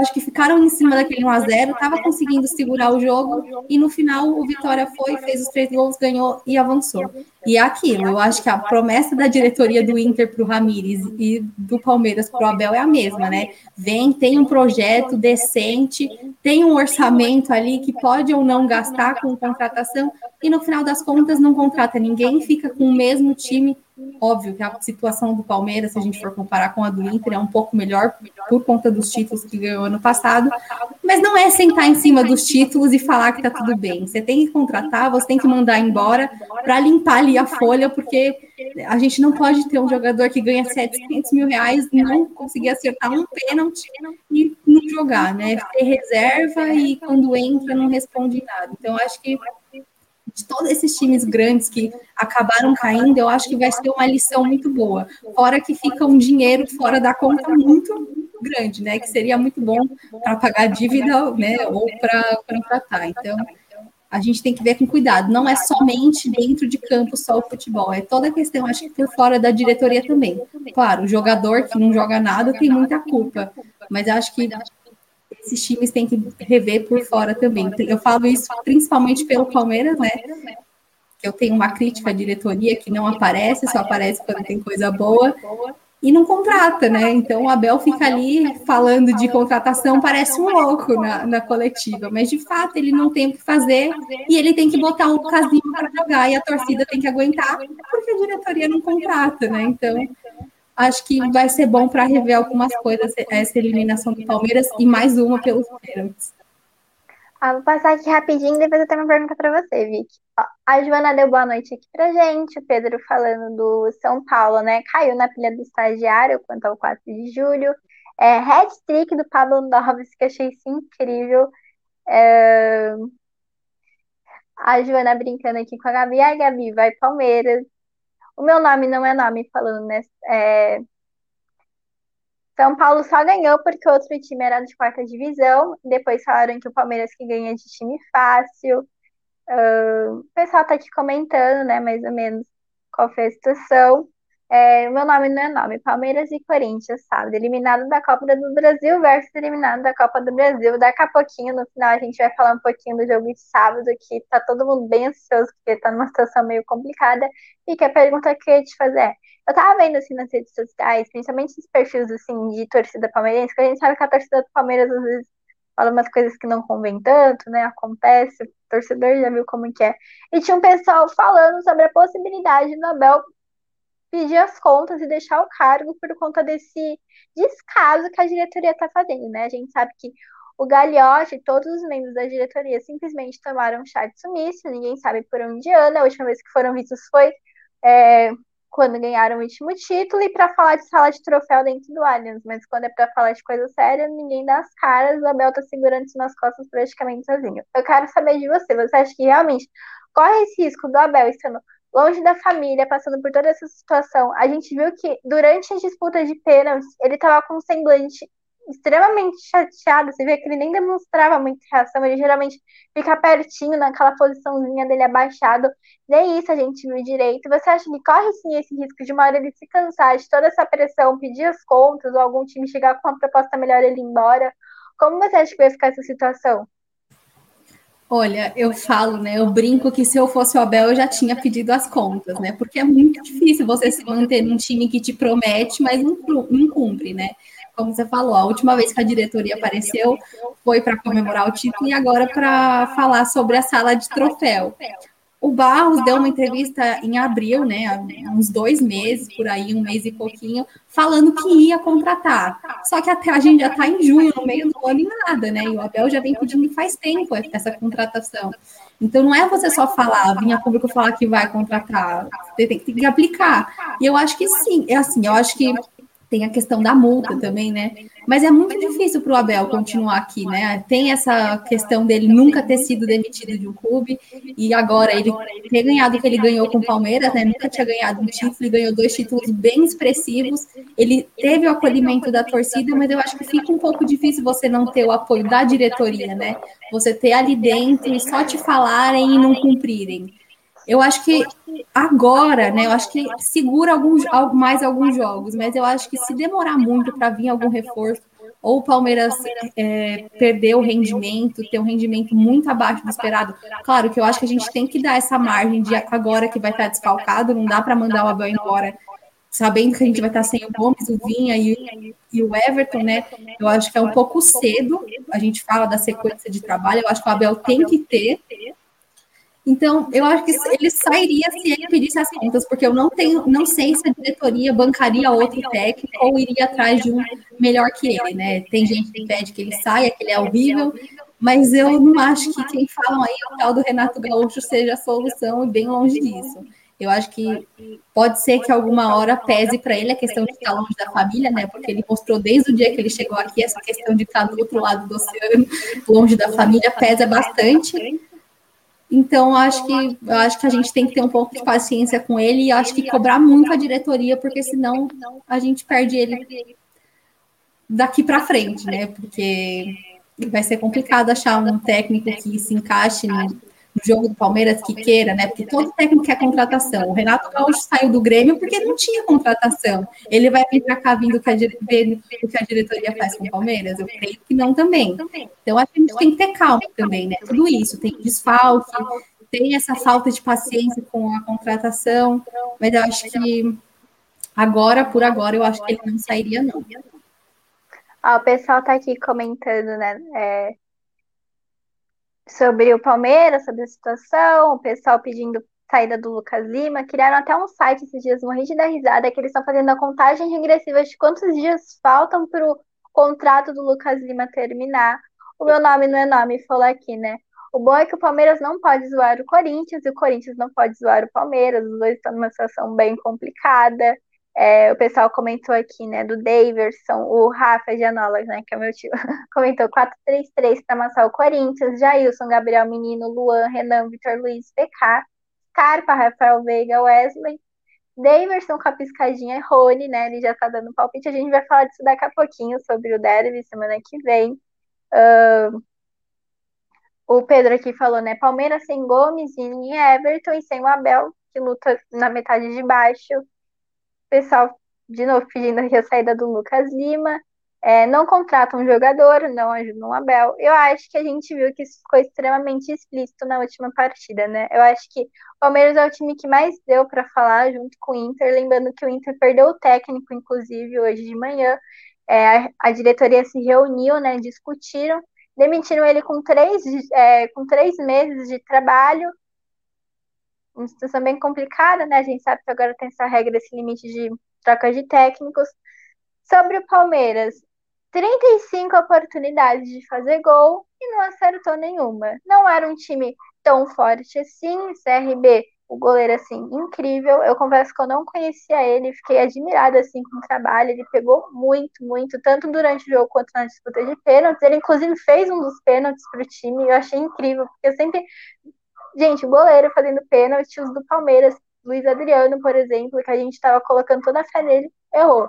acho que ficaram em cima daquele 1x0, estava conseguindo segurar o jogo, e no final o Vitória foi, fez os três gols, ganhou e avançou. E é aquilo, eu acho que a promessa da diretoria do Inter para o Ramires e do Palmeiras para o Abel é a mesma, né? Vem, tem um projeto decente, tem um orçamento ali que pode ou não gastar com contratação, e no final das contas não contrata ninguém, fica com o mesmo time Óbvio que a situação do Palmeiras, se a gente for comparar com a do Inter, é um pouco melhor por conta dos títulos que ganhou ano passado, mas não é sentar em cima dos títulos e falar que tá tudo bem. Você tem que contratar, você tem que mandar embora para limpar ali a folha, porque a gente não pode ter um jogador que ganha 700 mil reais e não conseguir acertar um pênalti e não jogar, né? Ter reserva e quando entra não responde nada. Então, acho que de todos esses times grandes que acabaram caindo, eu acho que vai ser uma lição muito boa. Fora que fica um dinheiro fora da conta muito grande, né? Que seria muito bom para pagar dívida, né? Ou para contratar. Então, a gente tem que ver com cuidado. Não é somente dentro de campo só o futebol, é toda a questão, acho que por fora da diretoria também. Claro, o jogador que não joga nada tem muita culpa, mas acho que esses times têm que rever por fora também. Eu falo isso principalmente pelo Palmeiras, né? Eu tenho uma crítica à diretoria que não aparece, só aparece quando tem coisa boa e não contrata, né? Então o Abel fica ali falando de contratação, parece um louco na, na coletiva, mas de fato ele não tem o que fazer e ele tem que botar o casinho para jogar e a torcida tem que aguentar, porque a diretoria não contrata, né? Então acho que vai ser bom para rever algumas coisas essa eliminação do Palmeiras e mais uma pelos pênaltis. Ah, vou passar aqui rapidinho, depois eu tenho uma pergunta para você, Vicky. A Joana deu boa noite aqui pra gente, o Pedro falando do São Paulo, né? Caiu na pilha do estagiário quanto ao 4 de julho. É, hat-trick do Pablo Noves, que achei isso incrível. É... A Joana brincando aqui com a Gabi. Ai, Gabi, vai Palmeiras. O meu nome não é nome falando, né? É... São Paulo só ganhou porque outro time era de quarta divisão. Depois falaram que o Palmeiras que ganha de time fácil. Uh, o pessoal tá aqui comentando, né, mais ou menos qual foi a situação. É, meu nome não é nome, Palmeiras e Corinthians, sábado, eliminado da Copa do Brasil versus eliminado da Copa do Brasil. Daqui a pouquinho, no final, a gente vai falar um pouquinho do jogo de sábado, que tá todo mundo bem ansioso, porque tá numa situação meio complicada. E que a pergunta que eu ia te fazer é, eu tava vendo, assim, nas redes sociais, principalmente os perfis, assim, de torcida palmeirense, que a gente sabe que a torcida do Palmeiras, às vezes, fala umas coisas que não convém tanto, né, acontece, o torcedor já viu como que é. E tinha um pessoal falando sobre a possibilidade do Abel pedir as contas e deixar o cargo por conta desse descaso que a diretoria está fazendo, né? A gente sabe que o Gagliotti e todos os membros da diretoria simplesmente tomaram chá de sumiço, ninguém sabe por onde anda. A última vez que foram vistos foi é, quando ganharam o último título, e para falar de sala de troféu dentro do Allianz, mas quando é para falar de coisa séria, ninguém dá as caras, o Abel tá segurando isso nas costas praticamente sozinho. Eu quero saber de você, você acha que realmente corre esse risco do Abel estando longe da família, passando por toda essa situação. A gente viu que durante as disputas de pênaltis, ele estava com um semblante extremamente chateado. Você vê que ele nem demonstrava muita reação, ele geralmente fica pertinho naquela posiçãozinha dele abaixado. Nem isso a gente viu direito. Você acha que corre sim esse risco de uma hora ele se cansar de toda essa pressão, pedir as contas, ou algum time chegar com uma proposta melhor ele ir embora? Como você acha que vai ficar essa situação? Olha, eu falo, né? Eu brinco que se eu fosse o Abel, eu já tinha pedido as contas, né? Porque é muito difícil você se manter num time que te promete, mas não, cumpre, né? Como você falou, a última vez que a diretoria apareceu foi para comemorar o título e agora para falar sobre a sala de troféu. O Barros deu uma entrevista em abril, né, uns dois meses, por aí, um mês e pouquinho, falando que ia contratar. Só que até a gente já está em junho, no meio do ano e nada, né? E o Abel já vem pedindo faz tempo essa contratação. Então não é você só falar, vir a público falar que vai contratar, você tem, tem que aplicar. E eu acho que sim, é assim, eu acho que tem a questão da multa também, né? Mas é muito difícil para o Abel continuar aqui, né? Tem essa questão dele nunca ter sido demitido de um clube e agora ele ter ganhado o que ele ganhou com o Palmeiras, né? Nunca tinha ganhado um título e ganhou dois títulos bem expressivos. Ele teve o acolhimento da torcida, mas eu acho que fica um pouco difícil você não ter o apoio da diretoria, né? Você ter ali dentro e só te falarem e não cumprirem. Eu acho que agora, né? Eu acho que segura alguns, mais alguns jogos, mas eu acho que se demorar muito para vir algum reforço, ou o Palmeiras é, perder o rendimento, ter um rendimento muito abaixo do esperado. Claro que eu acho que a gente tem que dar essa margem de agora que vai estar desfalcado, não dá para mandar o Abel embora sabendo que a gente vai estar sem o Gomes, o Vinha e, e, o Everton, né? Eu acho que é um pouco cedo. A gente fala da sequência de trabalho, eu acho que o Abel tem que ter então, eu acho que ele sairia se ele pedisse as contas, porque eu não tenho, não sei se a diretoria bancaria outro técnico ou iria atrás de um melhor que ele, né? Tem gente que pede que ele saia, que ele é horrível, mas eu não acho que quem falam aí o tal do Renato Gaúcho seja a solução e bem longe disso. Eu acho que pode ser que alguma hora pese para ele a questão de estar longe da família, né? Porque ele mostrou desde o dia que ele chegou aqui essa questão de estar do outro lado do oceano, longe da família, pesa bastante. Então, acho que acho que a gente tem que ter um pouco de paciência com ele e acho que cobrar muito a diretoria, porque senão a gente perde ele daqui para frente, né? Porque vai ser complicado achar um técnico que se encaixe no, jogo do Palmeiras que queira, né? Porque todo técnico quer contratação. O Renato Gaúcho saiu do Grêmio porque não tinha contratação. Ele vai vir para cá vindo o que a diretoria faz com o Palmeiras? Eu creio que não também. Então, a gente tem que ter calma também, né? Tudo isso, tem desfalque, tem essa falta de paciência com a contratação, mas eu acho que agora, por agora, eu acho que ele não sairia, não. Ah, o pessoal está aqui comentando, né? É, sobre o Palmeiras, sobre a situação, o pessoal pedindo saída do Lucas Lima. Criaram até um site esses dias, morri de dar risada, que eles estão fazendo a contagem regressiva de quantos dias faltam para o contrato do Lucas Lima terminar. O meu nome não é nome, falou aqui, né? O bom é que o Palmeiras não pode zoar o Corinthians e o Corinthians não pode zoar o Palmeiras. Os dois estão numa situação bem complicada. É, o pessoal comentou aqui, né, do Daverson, o Rafa Gianola, né, que é meu tio, comentou 4-3-3 para amassar o Corinthians, Jailson, Gabriel Menino, Luan, Renan, Vitor Luiz, PK, Carpa, Rafael Veiga, Wesley, Daverson com a piscadinha e Rony, né, ele já tá dando palpite, a gente vai falar disso daqui a pouquinho, sobre o derby, semana que vem. Uh, o Pedro aqui falou, né? Palmeiras sem Gomes e Everton e sem o Abel, que luta na metade de baixo. Pessoal, de novo, pedindo a saída do Lucas Lima. É, não contratam um jogador, não ajudam o Abel. Eu acho que a gente viu que isso ficou extremamente explícito na última partida, né? Eu acho que o Palmeiras é o time que mais deu para falar junto com o Inter, lembrando que o Inter perdeu o técnico, inclusive, hoje de manhã. É, a, a, diretoria se reuniu, né? Discutiram, demitiram ele com três, é, com três meses de trabalho. Uma situação bem complicada, né? A gente sabe que agora tem essa regra, esse limite de troca de técnicos. Sobre o Palmeiras, 35 oportunidades de fazer gol e não acertou nenhuma. Não era um time tão forte assim, CRB, o goleiro assim, incrível. Eu confesso que eu não conhecia ele, fiquei admirada assim com o trabalho. Ele pegou muito, muito, tanto durante o jogo quanto na disputa de pênaltis. Ele inclusive fez um dos pênaltis para o time, eu achei incrível, porque eu sempre Gente, o goleiro fazendo pênaltis do Palmeiras, Luiz Adriano, por exemplo, que a gente estava colocando toda a fé nele, errou.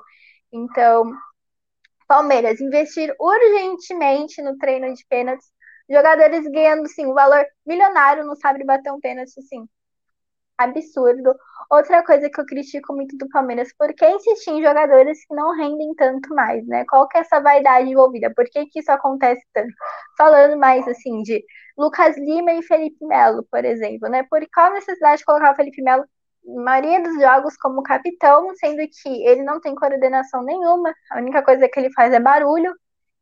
Então, Palmeiras, investir urgentemente no treino de pênaltis. Jogadores ganhando, sim, um valor milionário, não sabe bater um pênalti, sim. Absurdo. Outra coisa que eu critico muito do Palmeiras, por que insistir em jogadores que não rendem tanto mais, né? Qual que é essa vaidade envolvida? Por que, que isso acontece tanto? Falando mais, assim, de Lucas Lima e Felipe Melo, por exemplo, né? Por qual necessidade de colocar o Felipe Melo maioria dos jogos como capitão, sendo que ele não tem coordenação nenhuma, a única coisa que ele faz é barulho.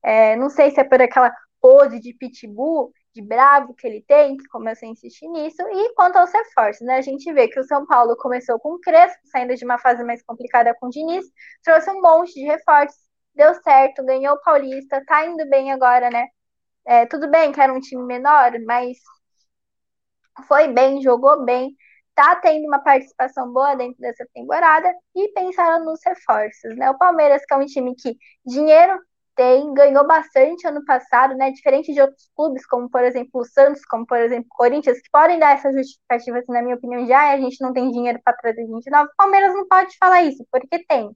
É, não sei se é por aquela pose de pitbull, de bravo que ele tem, que começou a insistir nisso. E quanto aos reforços, né? A gente vê que o São Paulo começou com o Crespo, saindo de uma fase mais complicada com o Diniz, trouxe um monte de reforços, deu certo, ganhou o Paulista, tá indo bem agora, né? É, tudo bem que era um time menor, mas foi bem, jogou bem tá tendo uma participação boa dentro dessa temporada e pensaram nos reforços, né? O Palmeiras, que é um time que dinheiro tem, ganhou bastante ano passado, né? Diferente de outros clubes, como por exemplo o Santos, como por exemplo o Corinthians, que podem dar essas justificativas, na minha opinião, já a gente não tem dinheiro para trazer 29. O Palmeiras não pode falar isso, porque tem.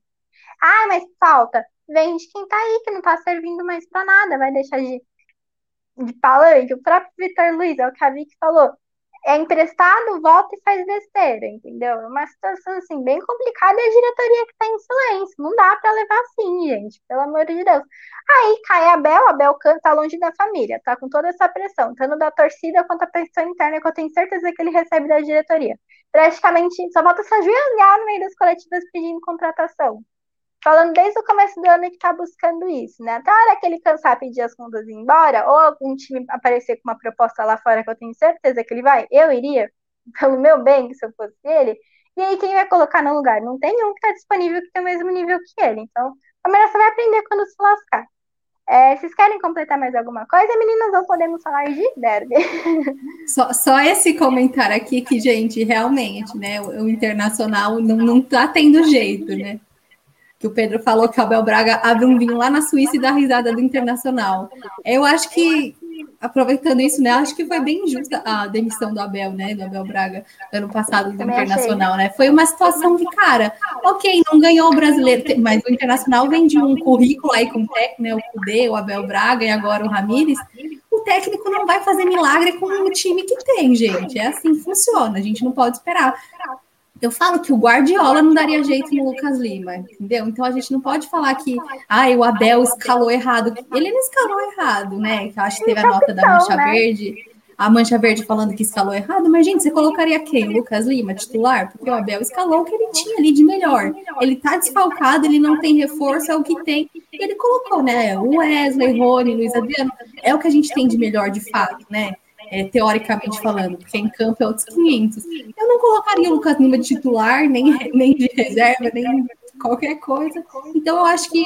Ah, mas falta. Vende quem tá aí, que não tá servindo mais para nada, vai deixar de, de palanque. O próprio Vitor Luiz, é o que a Vicky falou é emprestado, volta e faz besteira, entendeu? É uma situação assim bem complicada e a diretoria que está em silêncio. Não dá para levar assim, gente, pelo amor de Deus. Aí cai Abel, Abel tá longe da família, tá com toda essa pressão, tanto da torcida quanto a pressão interna que eu tenho certeza que ele recebe da diretoria. Praticamente só falta se ajoelhar no meio das coletivas pedindo contratação falando desde o começo do ano que está buscando isso, né? Até a hora que ele cansar pedir as contas e ir embora, ou algum time aparecer com uma proposta lá fora que eu tenho certeza que ele vai, eu iria, pelo meu bem, se eu fosse ele. E aí, quem vai colocar no lugar? Não tem um que está disponível que tem o mesmo nível que ele. Então, a melhor você vai aprender quando se lascar. É, vocês querem completar mais alguma coisa, meninas, ou podemos falar de derby? Só, só esse comentário aqui que, gente, realmente, né, o, o Internacional não, não tá tendo jeito, né? Que o Pedro falou que o Abel Braga abre um vinho lá na Suíça e dá risada do Internacional. Eu acho que, aproveitando isso, né, acho que foi bem justa a demissão do Abel, né, do Abel Braga, ano passado do Internacional, né? Foi uma situação que, cara, ok, não ganhou o brasileiro, mas o Internacional vem de um currículo aí com o técnico, né, o Cudê, o Abel Braga e agora o Ramires. O técnico não vai fazer milagre com o time que tem, gente. É assim que funciona, a gente não pode esperar. Eu falo que o Guardiola não daria jeito no Lucas Lima, entendeu? Então a gente não pode falar que ah, o Abel escalou errado. Ele não escalou errado, né? Eu acho que teve a nota da Mancha né? Verde, a Mancha Verde falando que escalou errado, mas gente, você colocaria quem? Lucas Lima, titular? Porque o Abel escalou o que ele tinha ali de melhor. Ele tá desfalcado, ele não tem reforço, é o que tem. Ele colocou, né? O Wesley, Rony, Luiz Adriano, é o que a gente tem de melhor de fato, né? É, teoricamente falando, porque em campo é outros 500. Eu não colocaria o Lucas Lima de titular, nem, nem de reserva, nem qualquer coisa. Então, eu acho que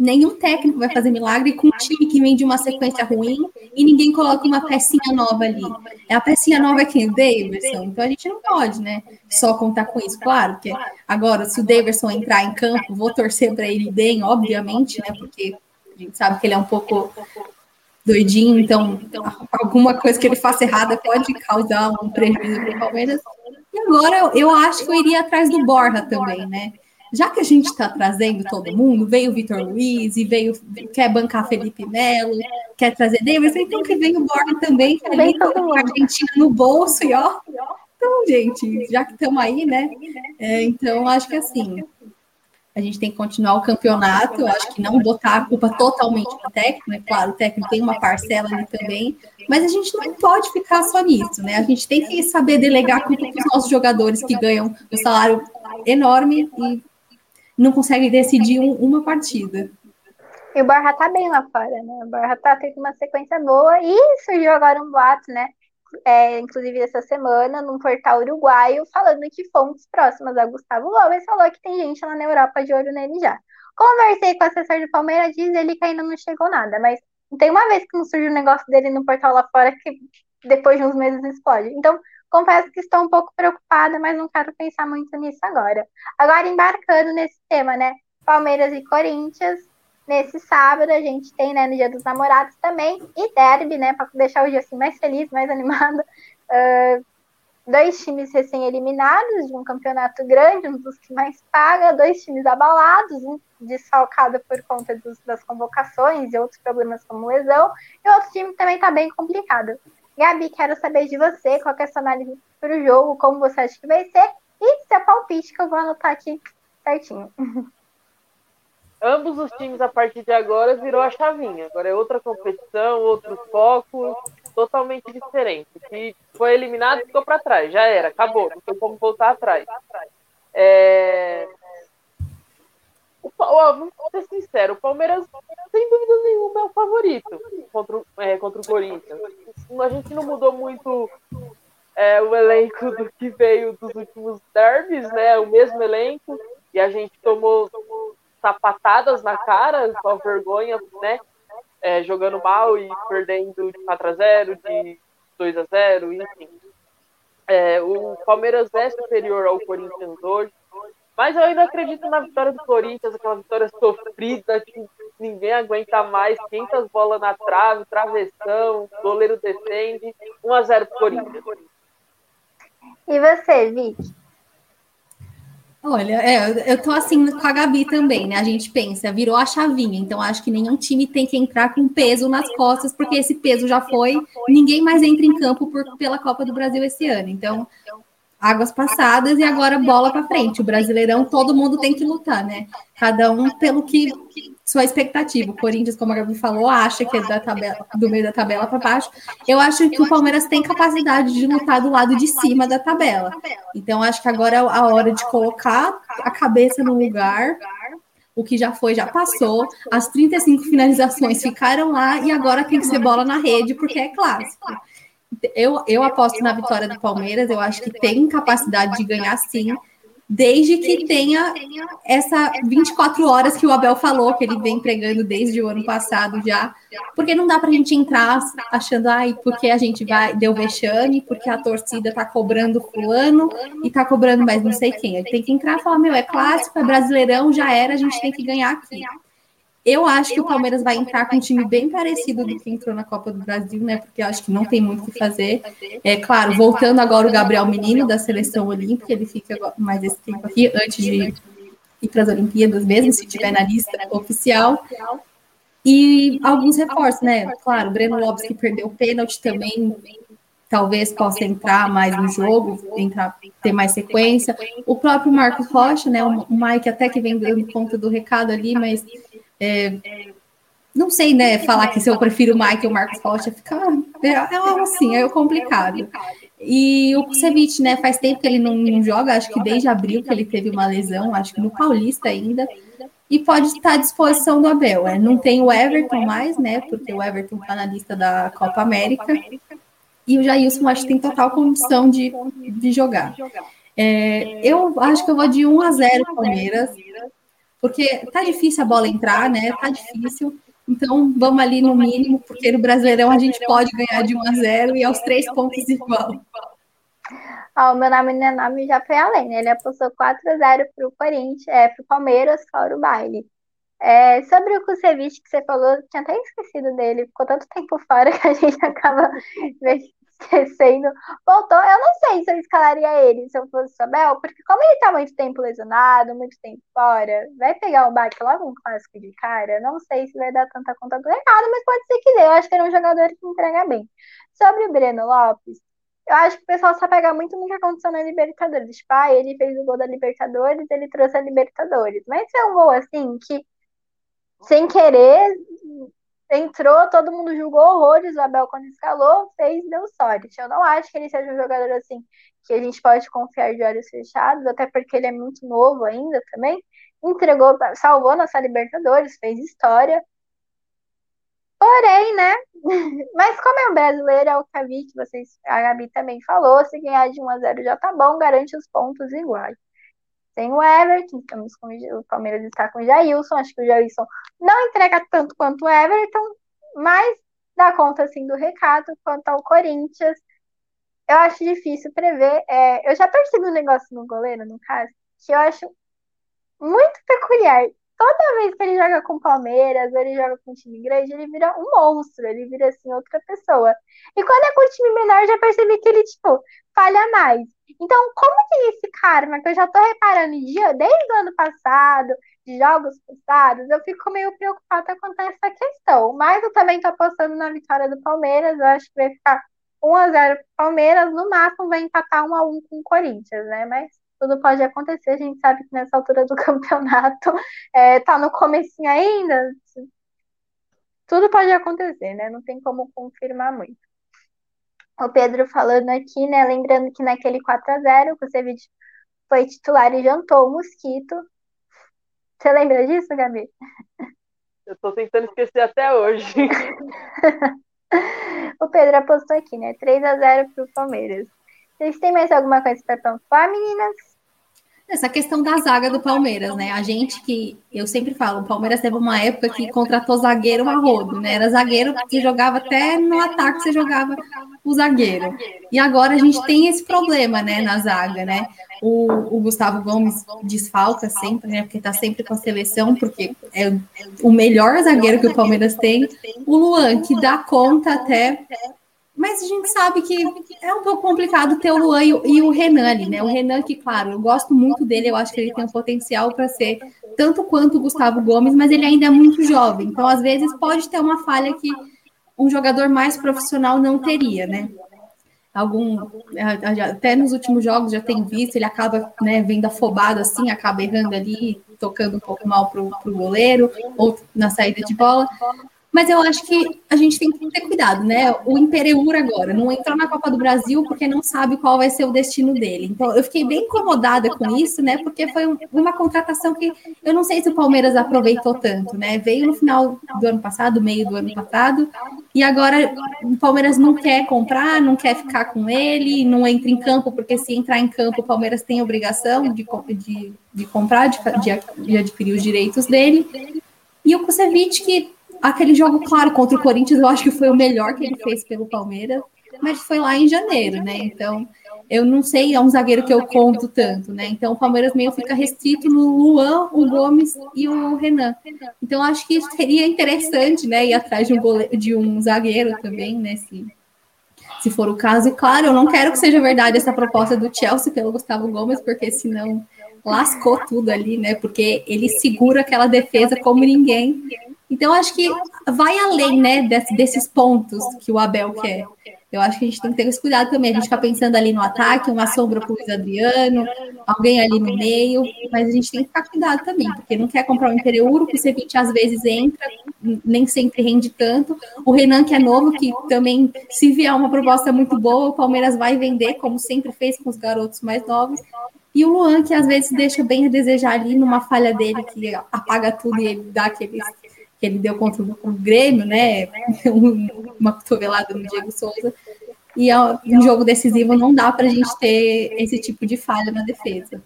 nenhum técnico vai fazer milagre com um time que vem de uma sequência ruim e ninguém coloca uma pecinha nova ali. É a pecinha nova é quem? O Davidson. Então a gente não pode, né? Só contar com isso. Claro que agora, se o Davidson entrar em campo, vou torcer para ele bem, obviamente, né? Porque a gente sabe que ele é um pouco doidinho, então alguma coisa que ele faça errada pode causar um prejuízo para o Palmeiras. E agora eu, eu, acho que eu iria atrás do Borja também, né? já que a gente está trazendo todo mundo, veio o Vitor Luiz e veio, quer bancar Felipe Melo, quer trazer Davis, então que vem o Borja também, que ali tá a Argentina no bolso, e ó. Então, gente, já que estamos aí, né? É, então, acho que assim, a gente tem que continuar o campeonato. Eu acho que não botar a culpa totalmente no técnico, né? Claro, o técnico tem uma parcela ali também, mas a gente não pode ficar só nisso, né? A gente tem que saber delegar a culpa para os nossos jogadores que ganham um salário enorme e não conseguem decidir um, uma partida. E o Borja tá bem lá fora, né? O Borja tá tendo uma sequência boa e surgiu agora um boato, né? É, inclusive essa semana, num portal uruguaio, falando que fontes próximas a Gustavo Gomes falou que tem gente lá na Europa de olho nele já. Conversei com o assessor do Palmeiras, diz ele que ainda não chegou nada, mas tem uma vez que não surge o um negócio dele no portal lá fora que depois de uns meses explode. Então, confesso que estou um pouco preocupada, mas não quero pensar muito nisso agora. Agora, embarcando nesse tema, né? Palmeiras e Corinthians, Nesse sábado a gente tem, né, no Dia dos Namorados também, e derby, né, para deixar o dia assim mais feliz, mais animado. Uh, dois times recém-eliminados de um campeonato grande, um dos que mais paga, dois times abalados, um desfalcado por conta dos, das convocações e outros problemas como lesão, e outro time também está bem complicado. Gabi, quero saber de você, qual é a sua análise para o jogo, como você acha que vai ser, e seu palpite, que eu vou anotar aqui certinho. ambos os times a partir de agora virou a chavinha. Agora é outra competição, outro foco, totalmente diferente. Se foi eliminado, ficou para trás, já era, acabou, não tem como voltar atrás. É... O, ó, vamos ser sincero, o Palmeiras, sem dúvida nenhuma, é o favorito contra, é, contra o Corinthians. A gente não mudou muito é, o elenco do que veio dos últimos derbys, né? O mesmo elenco, e a gente tomou sapatadas na cara, com vergonha, né? É, jogando mal e perdendo de 4 a 0 de 2 a 0 enfim. É, o Palmeiras é superior ao Corinthians hoje, mas eu ainda acredito na vitória do Corinthians, aquela vitória sofrida, que ninguém aguenta mais, 500 bolas na trave, travessão, goleiro defende, 1 a 0 pro Corinthians. E você, Vicky? Olha, é, eu tô assim com a Gabi também, né? A gente pensa, virou a chavinha, então acho que nenhum time tem que entrar com peso nas costas, porque esse peso já foi, ninguém mais entra em campo por, pela Copa do Brasil esse ano. Então, águas passadas e agora bola para frente. O Brasileirão todo mundo tem que lutar, né? Cada um pelo que sua expectativa. O Corinthians, como a Gabi falou, acha que é da tabela, do meio da tabela para baixo. Eu acho que o Palmeiras tem capacidade de lutar do lado de cima da tabela. Então acho que agora é a hora de colocar a cabeça no lugar. O que já foi, já passou. As 35 finalizações ficaram lá e agora tem que ser bola na rede, porque é clássico eu, eu aposto na vitória do Palmeiras, eu acho que tem capacidade de ganhar sim, desde que tenha essa 24 horas que o Abel falou, que ele vem pregando desde o ano passado já, porque não dá para a gente entrar achando, ai, porque a gente vai, deu vexame, porque a torcida tá cobrando fulano e tá cobrando mais não sei quem. Tem que entrar e falar, meu, é clássico, é brasileirão, já era, a gente tem que ganhar aqui. Eu acho que o Palmeiras vai entrar com um time bem parecido do que entrou na Copa do Brasil, né? Porque eu acho que não tem muito o que fazer. É claro, voltando agora o Gabriel Menino da seleção olímpica, ele fica mais esse tempo aqui antes de ir para as Olimpíadas mesmo, se tiver na lista oficial. E alguns reforços, né? Claro, o Breno Lopes que perdeu o pênalti também talvez possa entrar mais no jogo, entrar, ter mais sequência. O próprio Marcos Rocha, né? O Mike até que vem dando conta do recado ali, mas é, não sei, né, falar que se eu prefiro o Mike ou o Marcos Rocha, fica é, é assim, é complicado. E o Kusevich, né, faz tempo que ele não, não, joga, acho que desde abril que ele teve uma lesão, acho que no Paulista ainda, e pode estar à disposição do Abel. É, não tem o Everton mais, né, porque o Everton está na lista da Copa América, e o Jailson acho que tem total condição de, de jogar. É, eu acho que eu vou de 1 a 0 Palmeiras, porque tá difícil a bola entrar, né? Tá difícil. Então vamos ali no mínimo, porque no Brasileirão a gente pode ganhar de 1 a 0 e aos três pontos igual. Ó, o meu nome é nome já foi além, né? Ele apostou 4 a 0 pro Corinthians, é, pro Palmeiras, fora o baile. É, sobre o Kusevich que você falou, tinha até esquecido dele, ficou tanto tempo fora que a gente acaba esquecendo, voltou. Eu não sei se eu escalaria ele se eu fosse o Abel, porque como ele tá muito tempo lesionado, muito tempo fora, vai pegar um baque logo um clássico de cara, não sei se vai dar tanta conta do recado, mas pode ser que dê. Eu acho que ele é um jogador que entrega bem. Sobre o Breno Lopes, eu acho que o pessoal só pega muito no que aconteceu na Libertadores. Tipo, ah, ele fez o gol da Libertadores, ele trouxe a Libertadores. Mas é um gol assim que, sem querer, entrou, todo mundo julgou horrores, o Abel quando escalou, fez, deu sorte. Eu não acho que ele seja um jogador assim que a gente pode confiar de olhos fechados, até porque ele é muito novo ainda também. Entregou, salvou nossa Libertadores, fez história. Porém, né? Mas como é um brasileiro, é o que a, vocês, a Gabi também falou, se ganhar de 1 a 0 já tá bom, garante os pontos iguais. Tem o Everton, estamos com, o Palmeiras está com o Jailson, acho que o Jailson não entrega tanto quanto o Everton, mas dá conta assim do recado quanto ao Corinthians. Eu acho difícil prever. É, eu já percebi um negócio no goleiro, no caso, que eu acho muito peculiar toda vez que ele joga com Palmeiras, ou ele joga com um time grande, ele vira um monstro, ele vira assim outra pessoa. E quando é com time menor, já percebi que ele, tipo, falha mais. Então, como tem esse karma que eu já tô reparando dia, desde o ano passado, de jogos passados, eu fico meio preocupada a essa questão. Mas eu também tô apostando na vitória do Palmeiras, eu acho que vai ficar 1x0 pro Palmeiras, no máximo vai empatar 1x1 com o Corinthians, né? Mas tudo pode acontecer. A gente sabe que nessa altura do campeonato é, tá no comecinho ainda. Tudo pode acontecer, né? Não tem como confirmar muito. O Pedro falando aqui, né? Lembrando que naquele 4 a 0 o Ceviche foi titular e jantou o Mosquito. Você lembra disso, Gabi? Eu tô tentando esquecer até hoje. o Pedro apostou aqui, né? 3 a 0 pro Palmeiras. Vocês têm mais alguma coisa para pontuar, meninas? Essa questão da zaga do Palmeiras, né? A gente que, eu sempre falo, o Palmeiras teve uma época que contratou zagueiro a rodo, né? Era zagueiro que jogava até no ataque, você jogava o zagueiro. E agora a gente tem esse problema, né, na zaga, né? O, o Gustavo Gomes desfalca sempre, né? Porque tá sempre com a seleção, porque é o melhor zagueiro que o Palmeiras tem. O Luan, que dá conta até mas a gente sabe que é um pouco complicado ter o Luan e o, Renan ali, né? O Renan, que, claro, eu gosto muito dele, eu acho que ele tem um potencial para ser tanto quanto o Gustavo Gomes, mas ele ainda é muito jovem. Então, às vezes, pode ter uma falha que um jogador mais profissional não teria, né? Algum, até nos últimos jogos já tem visto, ele acaba né, vendo afobado assim, acaba errando ali, tocando um pouco mal para o goleiro, ou na saída de bola. Mas eu acho que a gente tem que ter cuidado, né? O Imperiur agora não entrou na Copa do Brasil porque não sabe qual vai ser o destino dele. Então eu fiquei bem incomodada com isso, né? Porque foi uma contratação que eu não sei se o Palmeiras aproveitou tanto, né? Veio no final do ano passado, meio do ano passado, e agora o Palmeiras não quer comprar, não quer ficar com ele, não entra em campo, porque se entrar em campo, o Palmeiras tem obrigação de, de, de comprar, de, de adquirir os direitos dele. E o Kusevich, que aquele jogo, claro, contra o Corinthians, eu acho que foi o melhor que ele fez pelo Palmeiras, mas foi lá em janeiro, né? Então, eu não sei, é um zagueiro que eu conto tanto, né? Então, o Palmeiras meio fica restrito no Luan, o Gomes e o Renan. Então, acho que seria interessante, né, ir atrás de um, goleiro, de um zagueiro também, né? Se, se for o caso. E, claro, eu não quero que seja verdade essa proposta do Chelsea pelo Gustavo Gomes, porque senão lascou tudo ali, né? Porque ele segura aquela defesa como ninguém. Então, acho que vai além, né, desses pontos que o Abel quer. Eu acho que a gente tem que ter esse cuidado também. A gente fica pensando ali no ataque, uma sombra para o Adriano, alguém ali no meio, mas a gente tem que ficar cuidado também, porque não quer comprar o Imperiuro, que o Ceviche às vezes entra, nem sempre rende tanto. O Renan, que é novo, que também, se vier uma proposta muito boa, o Palmeiras vai vender, como sempre fez com os garotos mais novos. E o Luan, que às vezes deixa bem a desejar ali numa falha dele, que apaga tudo e ele dá aqueles que ele deu contra o Grêmio, né? uma cotovelada no Diego Souza. E um jogo decisivo não dá para a gente ter esse tipo de falha na defesa.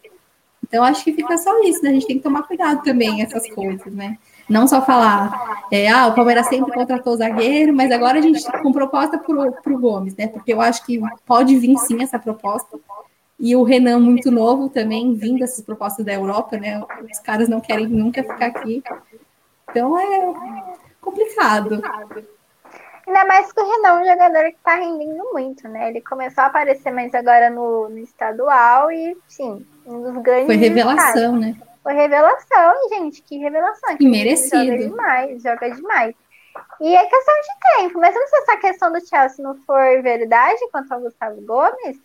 Então, acho que fica só isso, né? A gente tem que tomar cuidado também, essas coisas, né? Não só falar, é, ah, o Palmeiras sempre contratou zagueiro, mas agora a gente com proposta para o Gomes, né? Porque eu acho que pode vir sim essa proposta. E o Renan, muito novo também, vindo essas propostas da Europa, né? Os caras não querem nunca ficar aqui. Então é complicado. Ainda mais que o Renan é um jogador que tá rendendo muito, né? Ele começou a aparecer mais agora no, no estadual e, sim, um dos grandes. Foi revelação, né? Foi revelação, gente, que revelação. Que merecido. Joga demais, joga demais. E é questão de tempo, mas eu não sei se essa questão do Chelsea não for verdade quanto ao Gustavo Gomes,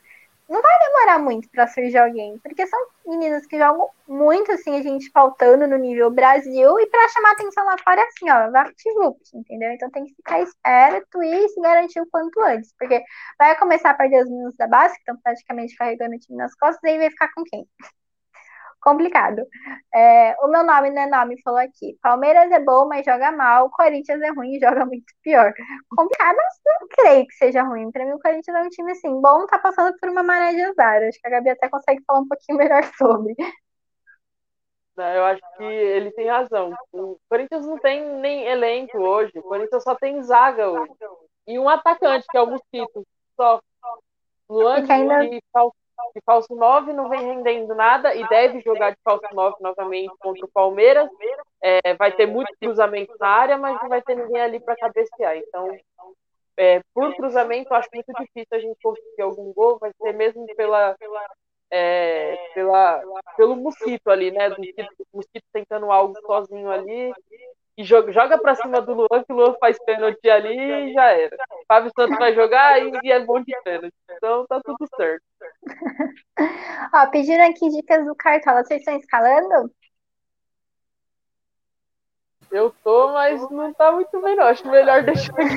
não vai demorar muito para surgir alguém, porque são meninas que jogam muito, assim, a gente faltando no nível Brasil, e para chamar atenção lá fora é assim, ó, VaptVupt, entendeu? Então tem que ficar esperto e se garantir o quanto antes, porque vai começar a perder os meninos da base, que estão praticamente carregando o time nas costas, e aí vai ficar com quem? Complicado. É, o meu nome não é nome, falou aqui. Palmeiras é bom, mas joga mal. Corinthians é ruim e joga muito pior. Complicado, não creio que seja ruim. Para mim, o Corinthians é um time assim, bom, tá passando por uma maré de azar. Acho que a Gabi até consegue falar um pouquinho melhor sobre. Eu acho que ele tem razão. O Corinthians não tem nem elenco hoje. O Corinthians só tem zaga hoje. E um atacante, que é o Mosquito. Só. Luan ainda... e de falso 9 não vem rendendo nada e deve jogar de falso 9 novamente contra o Palmeiras. É, vai ter muito cruzamento na área, mas não vai ter ninguém ali para cabecear. Então, é, por cruzamento, acho muito difícil a gente conseguir algum gol. Vai ser mesmo pela, é, pela, pelo Mosquito ali, né? Do mosquito, mosquito tentando algo sozinho ali. E joga, joga pra cima do Luan, que o Luan faz pênalti ali e já era. Fábio Santos vai jogar e é bom de pênalti. Então tá tudo certo. Ó, pediram aqui dicas do Cartola. Vocês estão escalando? Eu tô, mas não tá muito bem, não. Acho melhor deixar aqui.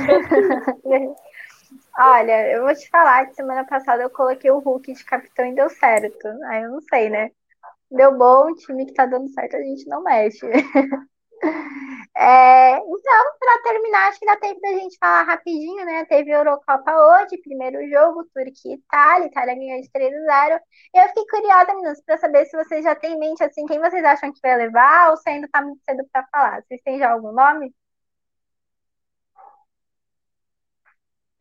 Olha, eu vou te falar que semana passada eu coloquei o Hulk de capitão e deu certo. Aí eu não sei, né? Deu bom, o time que tá dando certo a gente não mexe. É, então, para terminar, acho que dá tempo da gente falar rapidinho, né? Teve Eurocopa hoje, primeiro jogo, Turquia e Itália, Itália ganhou de 3 a 0. E eu fiquei curiosa, meninos, para saber se vocês já têm em mente assim, quem vocês acham que vai levar ou se ainda tá muito cedo para falar. Vocês têm já algum nome?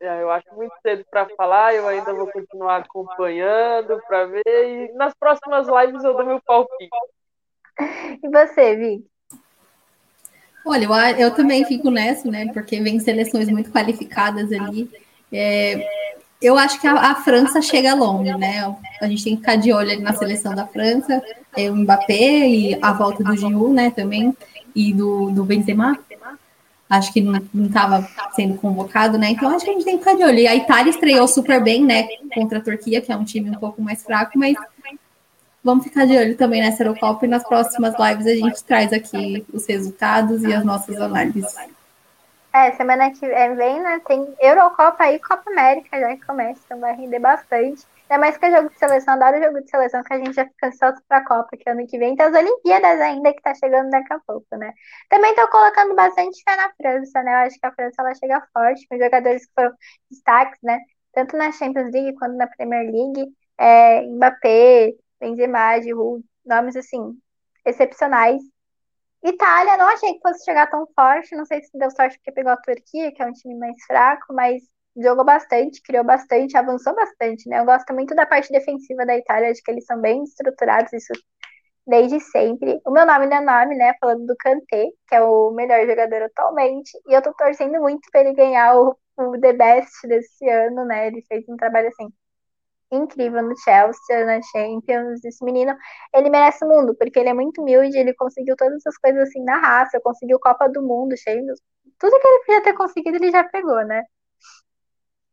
É, eu acho muito cedo para falar, eu ainda vou continuar acompanhando para ver e nas próximas lives eu dou meu palpite. E você, Vi? Olha, eu, eu também fico nessa, né? Porque vem seleções muito qualificadas ali. É, eu acho que a, a, França chega longe, né? A gente tem que ficar de olho ali na seleção da França, é, o Mbappé e a volta do Giroud, né? Também e do, do Benzema. Acho que não estava sendo convocado, né? Então acho que a gente tem que ficar de olho. E a Itália estreou super bem, né? Contra a Turquia, que é um time um pouco mais fraco, mas Vamos ficar de olho também nessa Eurocopa e nas próximas lives a gente traz aqui os resultados e as nossas análises. É, semana que vem, né, tem Eurocopa e Copa América já que começa, então vai render bastante. Ainda mais que é jogo de seleção, adoro jogo de seleção, que a gente já fica ansioso pra Copa, que ano que vem tem as Olimpíadas ainda, que tá chegando daqui a pouco, né? Também tô colocando bastante fé na França, né? Eu acho que a França, ela chega forte, com jogadores que foram destaques, né? Tanto na Champions League quanto na Premier League. É, Mbappé, Benzema, Giroud, nomes assim, excepcionais. Itália, não achei que fosse chegar tão forte, não sei se deu sorte porque pegou a Turquia, que é um time mais fraco, mas jogou bastante, criou bastante, avançou bastante, né? Eu gosto muito da parte defensiva da Itália, acho que eles são bem estruturados, isso desde sempre. O meu nome não é nome, né? Falando do Kanté, que é o melhor jogador atualmente, e eu tô torcendo muito para ele ganhar o, o The Best desse ano, né? Ele fez um trabalho assim incrível no Chelsea, na Champions. Esse menino, ele merece o mundo, porque ele é muito humilde, ele conseguiu todas essas coisas assim na raça, conseguiu Copa do Mundo, Champions. Tudo que ele podia ter conseguido, ele já pegou, né?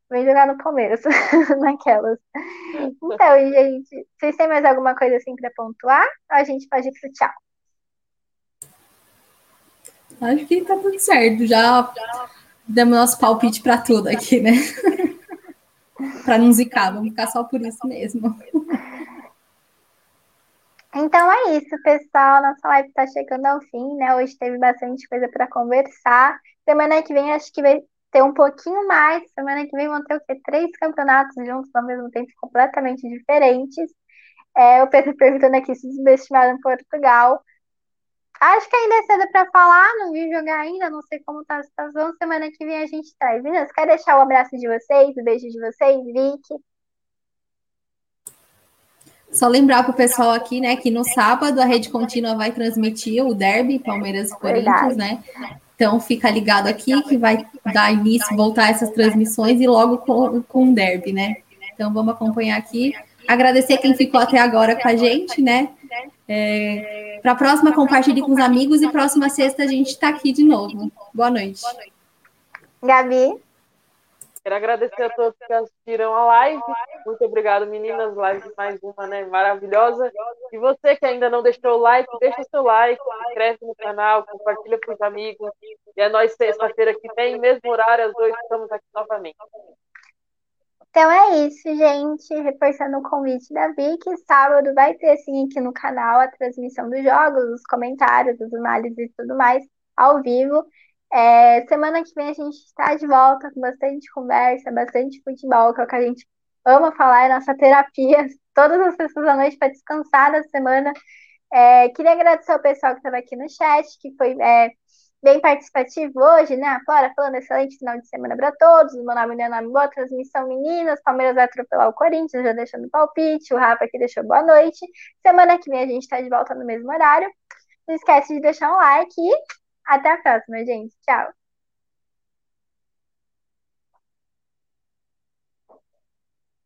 Vem jogar no Palmeiras, naquelas. Então, gente, vocês têm mais alguma coisa assim para pontuar? Ou a gente pode ir pro tchau? Acho que tá tudo certo. Já demos nosso palpite para tudo aqui, né? para não zicar, vamos ficar só por isso mesmo. Então é isso, pessoal. Nossa live está chegando ao fim, né? Hoje teve bastante coisa para conversar. Semana que vem acho que vai ter um pouquinho mais. Semana que vem vão ter o quê? Três campeonatos juntos ao mesmo tempo, completamente diferentes. É, o Pedro perguntando aqui se desestimaram em Portugal. Acho que ainda é cedo para falar, não vi jogar ainda, não sei como tá a situação. Semana que vem a gente traz. Meninas, quer deixar o abraço de vocês, o beijo de vocês, Vicky? Só lembrar para o pessoal aqui, né, que no sábado a Rede Contínua vai transmitir o derby Palmeiras e Corinthians, né? Então fica ligado aqui que vai dar início, voltar essas transmissões e logo com, com o derby, né? Então vamos acompanhar aqui. Agradecer quem ficou até agora com a gente, né? É, Para a próxima, compartilhe com os amigos e próxima sexta a gente está aqui de novo. Boa noite. Gabi. Quero agradecer a todos que assistiram a live. Muito obrigado, meninas. Live mais uma, né? Maravilhosa. E você que ainda não deixou o like, deixa seu like, se inscreve no canal, compartilha com os amigos. E é nós sexta-feira que vem, mesmo horário, às oito, estamos aqui novamente. Então é isso, gente. Reforçando o convite da Vicky, sábado vai ter sim aqui no canal a transmissão dos jogos, os comentários, as análises e tudo mais ao vivo. É, semana que vem a gente está de volta com bastante conversa, bastante futebol, que é o que a gente ama falar, é nossa terapia, todas as pessoas à noite para descansar da semana. É, queria agradecer ao pessoal que estava aqui no chat, que foi é, bem participativo hoje, né? A Flora falando excelente final de semana para todos. O meu nome é nome, boa transmissão, meninas. Palmeiras vai atropelar o Corinthians, já deixando palpite. O Rafa aqui deixou boa noite. Semana que vem a gente está de volta no mesmo horário. Não esquece de deixar um like e até a próxima, gente. Tchau.